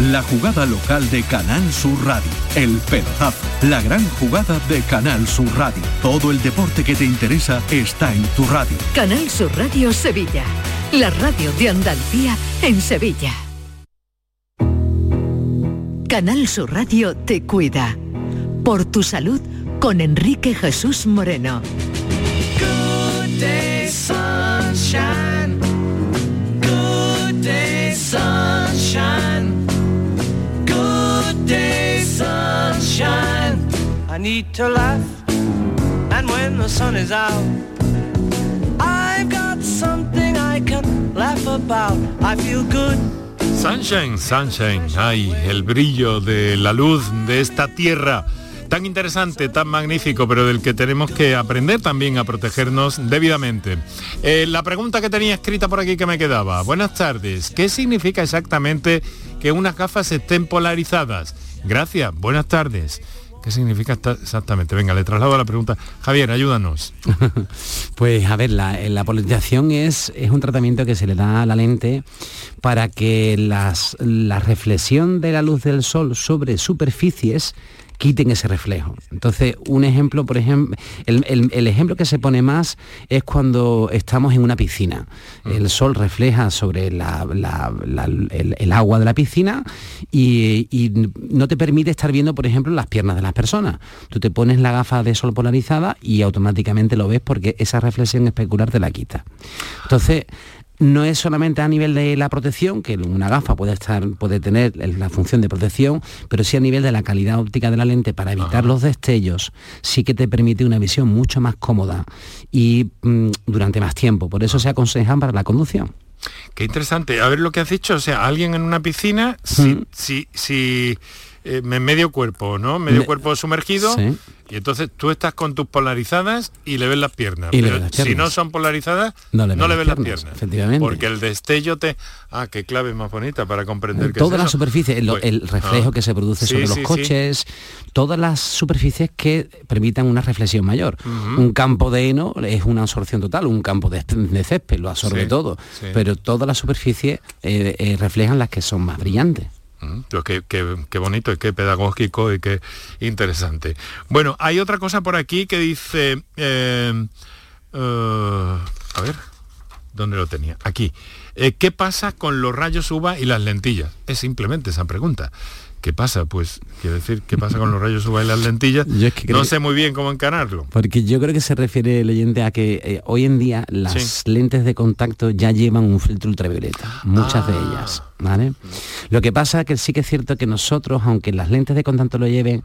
La jugada local de Canal Sur Radio. El pelotazo. La gran jugada de Canal Sur Radio. Todo el deporte que te interesa está en tu radio. Canal Sur Radio Sevilla. La radio de Andalucía en Sevilla. Canal Sur Radio te cuida. Por tu salud con Enrique Jesús Moreno. Good day, sunshine. I need to laugh. And when the sun is out, I've got something I can laugh about. I feel good. Sunshine, sunshine, ay, el brillo de la luz de esta tierra tan interesante, tan magnífico, pero del que tenemos que aprender también a protegernos debidamente. Eh, la pregunta que tenía escrita por aquí que me quedaba, buenas tardes, ¿qué significa exactamente que unas gafas estén polarizadas? Gracias, buenas tardes. ¿Qué significa exactamente? Venga, le traslado la pregunta. Javier, ayúdanos. [laughs] Pues a ver, la, la polarización es, es un tratamiento que se le da a la lente para que las, la reflexión de la luz del sol sobre superficies quiten ese reflejo. Entonces, un ejemplo, por ejemplo, el, el- el ejemplo que se pone más es cuando estamos en una piscina. El sol refleja sobre la- la- la- el, el agua de la piscina y, y no te permite estar viendo, por ejemplo, las piernas de las personas. Tú te pones la gafa de sol polarizada y automáticamente lo ves porque esa reflexión especular te la quita. Entonces, no es solamente a nivel de la protección, que una gafa puede estar, puede tener la función de protección, pero sí a nivel de la calidad óptica de la lente para evitar los destellos, sí que te permite una visión mucho más cómoda y mm, durante más tiempo. Por eso se aconsejan para la conducción. Qué interesante. A ver lo que has dicho. O sea, alguien en una piscina, si, Mm. si, si eh, medio cuerpo, ¿no? Medio Me- cuerpo sumergido. Sí. Y entonces tú estás con tus polarizadas y le ves las piernas. Y Pero si no son polarizadas, No le no le ves las piernas, piernas. efectivamente. Porque el destello te... Ah, qué clave más bonita para comprender que Toda la superficie, el, Pues, el reflejo ah. que se produce Sí, sobre los sí. coches, todas las superficies que permitan una reflexión mayor. Un campo de heno es una absorción total, un campo de, de césped lo absorbe todo, pero todas las superficies eh, eh, reflejan las que son más brillantes. Pues qué, qué- qué bonito y qué pedagógico y qué interesante. Bueno, hay otra cosa por aquí que dice... eh, eh, a ver, ¿dónde lo tenía? Aquí. Eh, ¿Qué pasa con los rayos UVA y las lentillas? Es simplemente esa pregunta. ¿Qué pasa? Pues quiero decir, ¿qué pasa con los rayos UVA y las lentillas? Yo es que No sé muy bien cómo encararlo. Porque yo creo que se refiere el oyente a que eh, hoy en día las lentes de contacto ya llevan un filtro ultravioleta, muchas de Ah. ellas. ¿Vale? Lo que pasa es que sí que es cierto que nosotros, aunque las lentes de contacto lo lleven,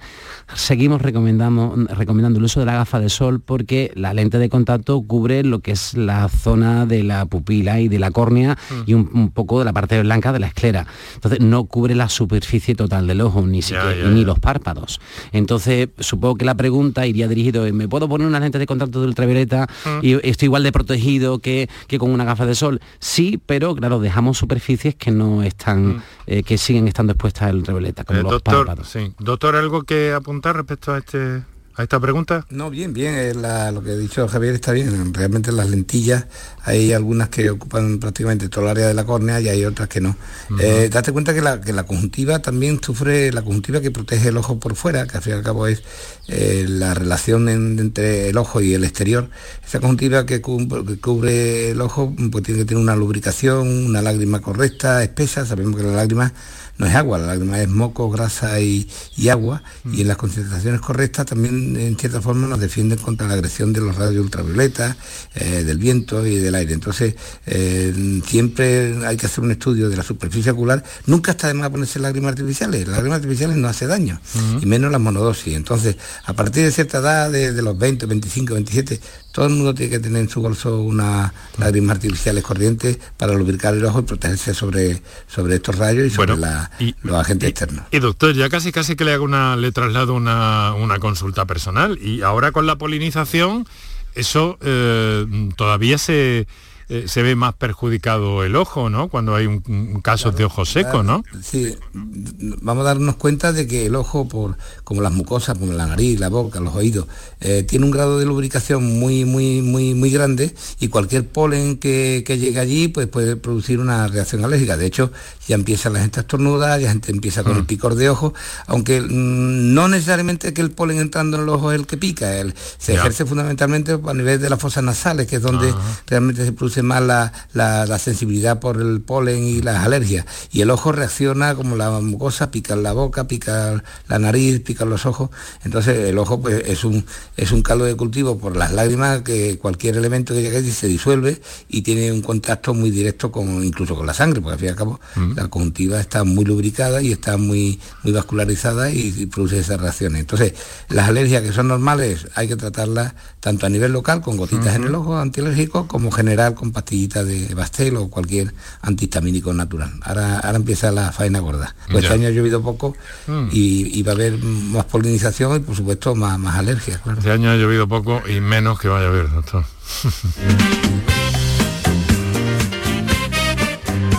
seguimos recomendando el uso de la gafa de sol porque la lente de contacto cubre lo que es la zona de la pupila y de la córnea Mm. y un, un poco de la parte blanca de la esclera. Entonces no cubre la superficie total del ojo, ni siquiera ya, ni ya. los párpados. Entonces, supongo que la pregunta iría dirigido ¿me puedo poner una lente de contacto de ultravioleta Mm. y estoy igual de protegido que, que con una gafa de sol? Sí, pero claro, dejamos superficies que no están, eh, que siguen estando expuestas al ultravioleta, como Mm. Eh, los doctor, párpados. sí. doctor, ¿algo que apuntar respecto a este a esta pregunta? No, bien, bien, eh, la- lo que ha dicho Javier está bien. Realmente las lentillas hay algunas que ocupan prácticamente toda el área de la córnea y hay otras que no. Eh, date cuenta que la, que la conjuntiva también sufre, la conjuntiva que protege el ojo por fuera, que al fin y al cabo es eh, la relación en- entre el ojo y el exterior. Esa conjuntiva que, cu- que cubre el ojo pues tiene que tener una lubricación, una lágrima correcta, espesa. Sabemos que la lágrima no es agua, la lágrima es moco, grasa y, y agua, y en las concentraciones correctas también en cierta forma nos defienden contra la agresión de los rayos ultravioleta, eh, del viento y del aire. Entonces, eh, siempre hay que hacer un estudio de la superficie ocular. Nunca está de más ponerse lágrimas artificiales, las lágrimas artificiales no hace daño, y menos las monodosis. Entonces, a partir de cierta edad, de, de los 20, 25, 27, todo el mundo tiene que tener en su bolso unas lágrimas artificiales corrientes para lubricar el ojo y protegerse sobre, sobre estos rayos y sobre Bueno, la- los agentes externos. Y doctor, ya casi casi que le hago una, le traslado una, una consulta personal. Y ahora con la polinización, eso eh, todavía se, eh, se ve más perjudicado el ojo, ¿no? Cuando hay un, un caso de ojo seco, ¿no? Sí, vamos a darnos cuenta de que el ojo, por, como las mucosas, como la nariz, la boca, los oídos, eh, tiene un grado de lubricación muy, muy, muy, muy grande y cualquier polen que, que llegue allí pues puede producir una reacción alérgica. De hecho, ya empieza la gente a estornudar, ya gente empieza con el picor de ojo, aunque mm, no necesariamente que el polen entrando en el ojo es el que pica, el- se ejerce fundamentalmente a nivel de las fosas nasales, que es donde realmente se produce más la, la- la sensibilidad por el polen y las alergias. Y el ojo reacciona como la mucosa, pica la boca, pica la nariz, pica los ojos. Entonces el ojo pues, es, un, es un caldo de cultivo por las lágrimas que cualquier elemento que llegue allí se disuelve y tiene un contacto muy directo con incluso con la sangre, porque al fin y al cabo la conjuntiva está muy lubricada y está muy, muy vascularizada y, y produce esas reacciones. Entonces, las alergias que son normales hay que tratarlas tanto a nivel local con gotitas en el ojo antialérgico como general con pastillitas de Bastel o cualquier antihistamínico natural. Ahora, ahora empieza la faena gorda. Pues este año ha llovido poco Mm. y, y va a haber más polinización y por supuesto más, más alergias. claro. Este año ha llovido poco y menos que vaya a llover, doctor.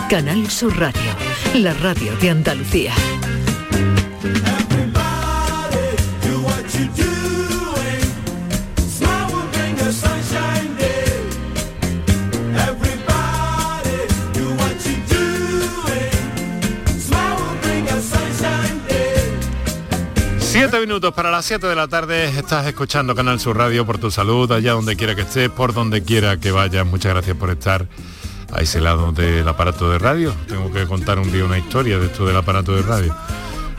Canal Sur Radio, la radio de Andalucía. Siete minutos para las 7 de la tarde. Estás escuchando Canal Sur Radio por tu salud, allá donde quiera que estés, por donde quiera que vayas. Muchas gracias por estar a ese lado del aparato de radio. Tengo que contar un día una historia de esto del aparato de radio.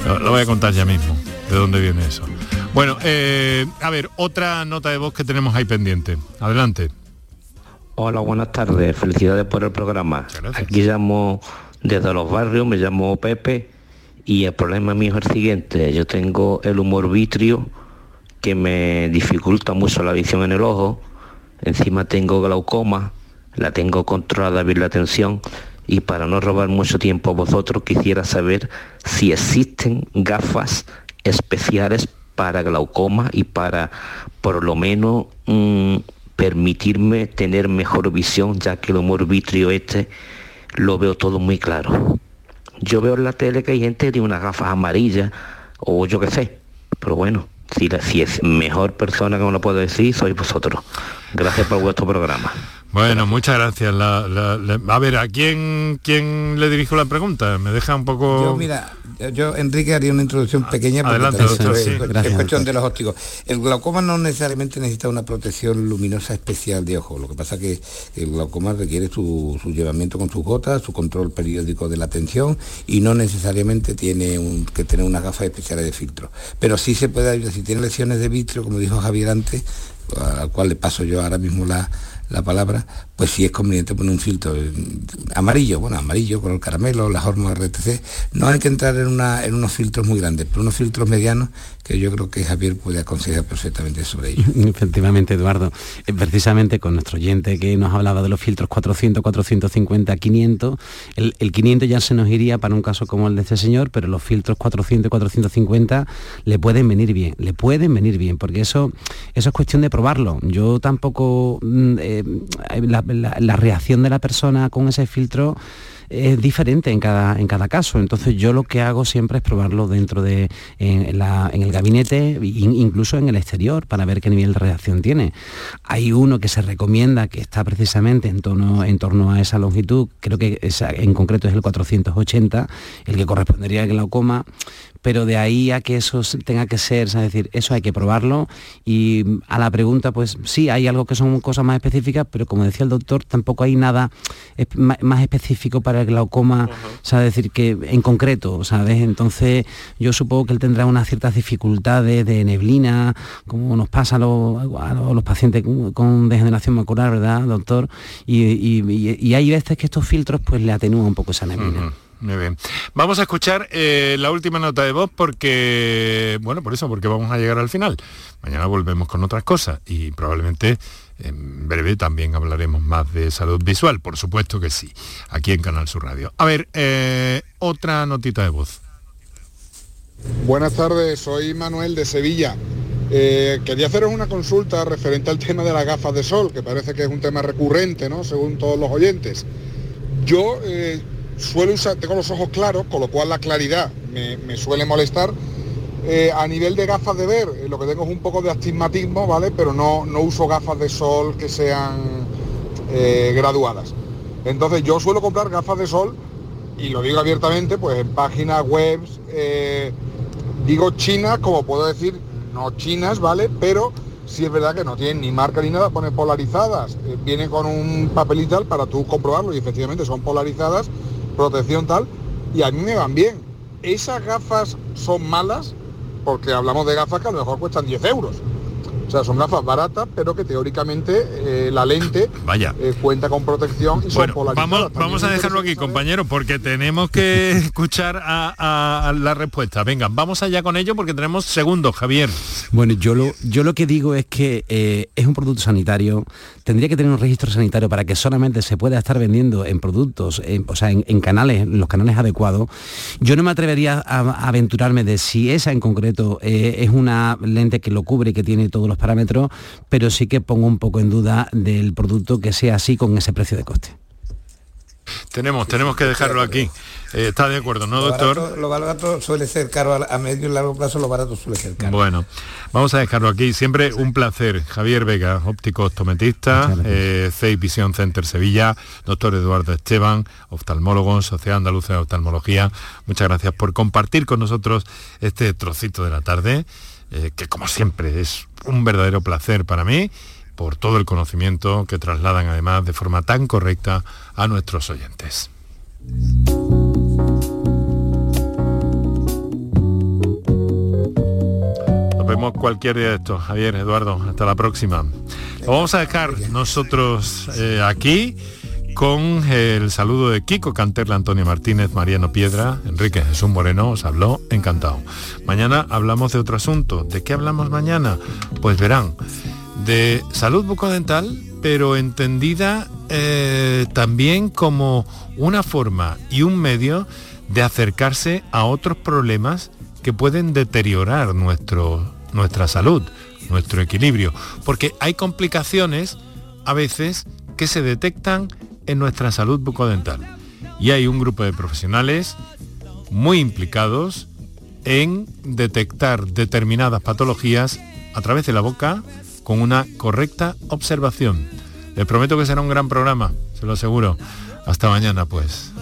Lo, lo voy a contar ya mismo, de dónde viene eso. Bueno, eh, a ver, otra nota de voz que tenemos ahí pendiente. Adelante. Hola, buenas tardes. Felicidades por el programa. Aquí llamo desde los barrios, me llamo Pepe y el problema mío es el siguiente. Yo tengo el humor vitrio que me dificulta mucho la visión en el ojo. Encima tengo glaucoma, la tengo controlada bien la atención y para no robar mucho tiempo a vosotros quisiera saber si existen gafas especiales para glaucoma y para por lo menos mm, permitirme tener mejor visión ya que el humor vitrio este lo veo todo muy claro. Yo veo en la tele que hay gente de unas gafas amarillas o yo qué sé, pero bueno, si, la- es mejor persona que me lo puedo decir, sois vosotros. Gracias por vuestro programa. Bueno, muchas gracias. La- la- la- a ver, ¿a quién, quién le dirijo la pregunta? Me deja un poco... Yo, mira, yo- Enrique, haría una introducción pequeña porque Adelante, doctor, sí. es, es cuestión de los ópticos. El glaucoma no necesariamente necesita una protección luminosa especial de ojo. Lo que pasa que el glaucoma requiere su, su llevamiento con sus gotas, su control periódico de la atención y no necesariamente tiene un- que tener unas gafas especiales de filtro. Pero sí se puede ayudar, si tiene lesiones de vitrio, como dijo Javier antes, al cual le paso yo ahora mismo la, la palabra, pues sí es conveniente poner un filtro amarillo, bueno, amarillo, color caramelo, las hormas RTC. No hay que entrar en, una, en unos filtros muy grandes, pero unos filtros medianos que yo creo que Javier puede aconsejar perfectamente sobre ello. [laughs] Efectivamente, Eduardo. Eh, Precisamente con nuestro oyente que nos hablaba de los filtros 400, 450, 500, el, el 500 ya se nos iría para un caso como el de este señor, pero los filtros 400 y 450 le pueden venir bien, le pueden venir bien, porque eso, eso es cuestión de probarlo. Yo tampoco, mm, eh, la reacción de la persona con ese filtro es diferente en cada, en cada caso. Entonces yo lo que hago siempre es probarlo dentro de en, la- en el gabinete, in- incluso en el exterior, para ver qué nivel de reacción tiene. Hay uno que se recomienda que está precisamente en torno, en torno a esa longitud, creo que en concreto es el 480, el que correspondería al glaucoma, pero de ahí a que eso tenga que ser, es decir, eso hay que probarlo y a la pregunta, pues sí, hay algo que son cosas más específicas, pero como decía el doctor, tampoco hay nada más específico para el glaucoma, o sea, decir que en concreto, ¿sabes? Entonces yo supongo que él tendrá unas ciertas dificultades de neblina, como nos pasa a los, a pacientes con, degeneración macular, ¿verdad, doctor? Y, y- y- y hay veces que estos filtros pues le atenúan un poco esa neblina. Muy bien. Vamos a escuchar eh, la última nota de voz porque, bueno, por eso, porque vamos a llegar al final. Mañana volvemos con otras cosas y probablemente en breve también hablaremos más de salud visual, por supuesto que sí, aquí en Canal Sur Radio. A ver, eh, otra notita de voz. Buenas tardes, soy Manuel de Sevilla. Eh, quería haceros una consulta referente al tema de las gafas de sol, que parece que es un tema recurrente, ¿no? Según todos los oyentes. Yo suelo usar, tengo los ojos claros, con lo cual la claridad me, suele molestar. Eh, a nivel de gafas de ver, eh, lo que tengo es un poco de astigmatismo, ¿vale? Pero no, no uso gafas de sol que sean eh, graduadas. Entonces yo suelo comprar gafas de sol y lo digo abiertamente, pues en páginas web, digo chinas, como puedo decir, no chinas, ¿vale? Pero sí es verdad que no tienen ni marca ni nada, pone polarizadas, viene con un papel y tal para tú comprobarlo y efectivamente son polarizadas, protección tal, y a mí me van bien. ¿Esas gafas son malas? Porque hablamos de gafas que a lo mejor cuestan 10 euros. O sea, son gafas baratas, pero que teóricamente eh, la lente [laughs] Vaya. eh, cuenta con protección y son Bueno, polarizadas. vamos, vamos a dejarlo aquí, compañero, porque tenemos que [laughs] escuchar a, a- a la respuesta. Venga, vamos allá con ello porque tenemos segundos, Javier. Bueno, yo lo, yo lo que digo es que eh, es un producto sanitario, tendría que tener un registro sanitario para que solamente se pueda estar vendiendo en productos, en- o sea, en, en canales, en los canales adecuados. Yo no me atrevería a, a aventurarme de si esa en concreto eh, es una lente que lo cubre y que tiene todos los parámetros, pero sí que pongo un poco en duda del producto que sea así con ese precio de coste. tenemos, tenemos que dejarlo aquí. Eh, ¿Está de acuerdo, no, Lo doctor? barato, lo barato suele ser caro a, a medio y largo plazo, lo barato suele ser caro. Bueno, vamos a dejarlo aquí. Siempre un placer. Javier Vega, óptico optometrista, eh, CEI Vision Center Sevilla, doctor Eduardo Esteban, oftalmólogo, Sociedad Andaluza de Oftalmología. Muchas gracias por compartir con nosotros este trocito de la tarde, eh, que como siempre es un verdadero placer para mí, por todo el conocimiento que trasladan además de forma tan correcta a nuestros oyentes. Nos vemos cualquier día de estos. Javier, Eduardo, hasta la próxima. Vamos a dejar nosotros eh, aquí con el saludo de Kiko Canterla, Antonio Martínez, Mariano Piedra, Enrique Jesús Moreno, os habló, encantado. Mañana hablamos de otro asunto. ¿De qué hablamos mañana? Pues verán, de salud bucodental, pero entendida eh, también como una forma y un medio de acercarse a otros problemas que pueden deteriorar nuestro, nuestra salud, nuestro equilibrio, porque hay complicaciones a veces que se detectan en nuestra salud bucodental. Y hay un grupo de profesionales muy implicados en detectar determinadas patologías a través de la boca con una correcta observación. Les prometo que será un gran programa, se lo aseguro. Hasta mañana pues.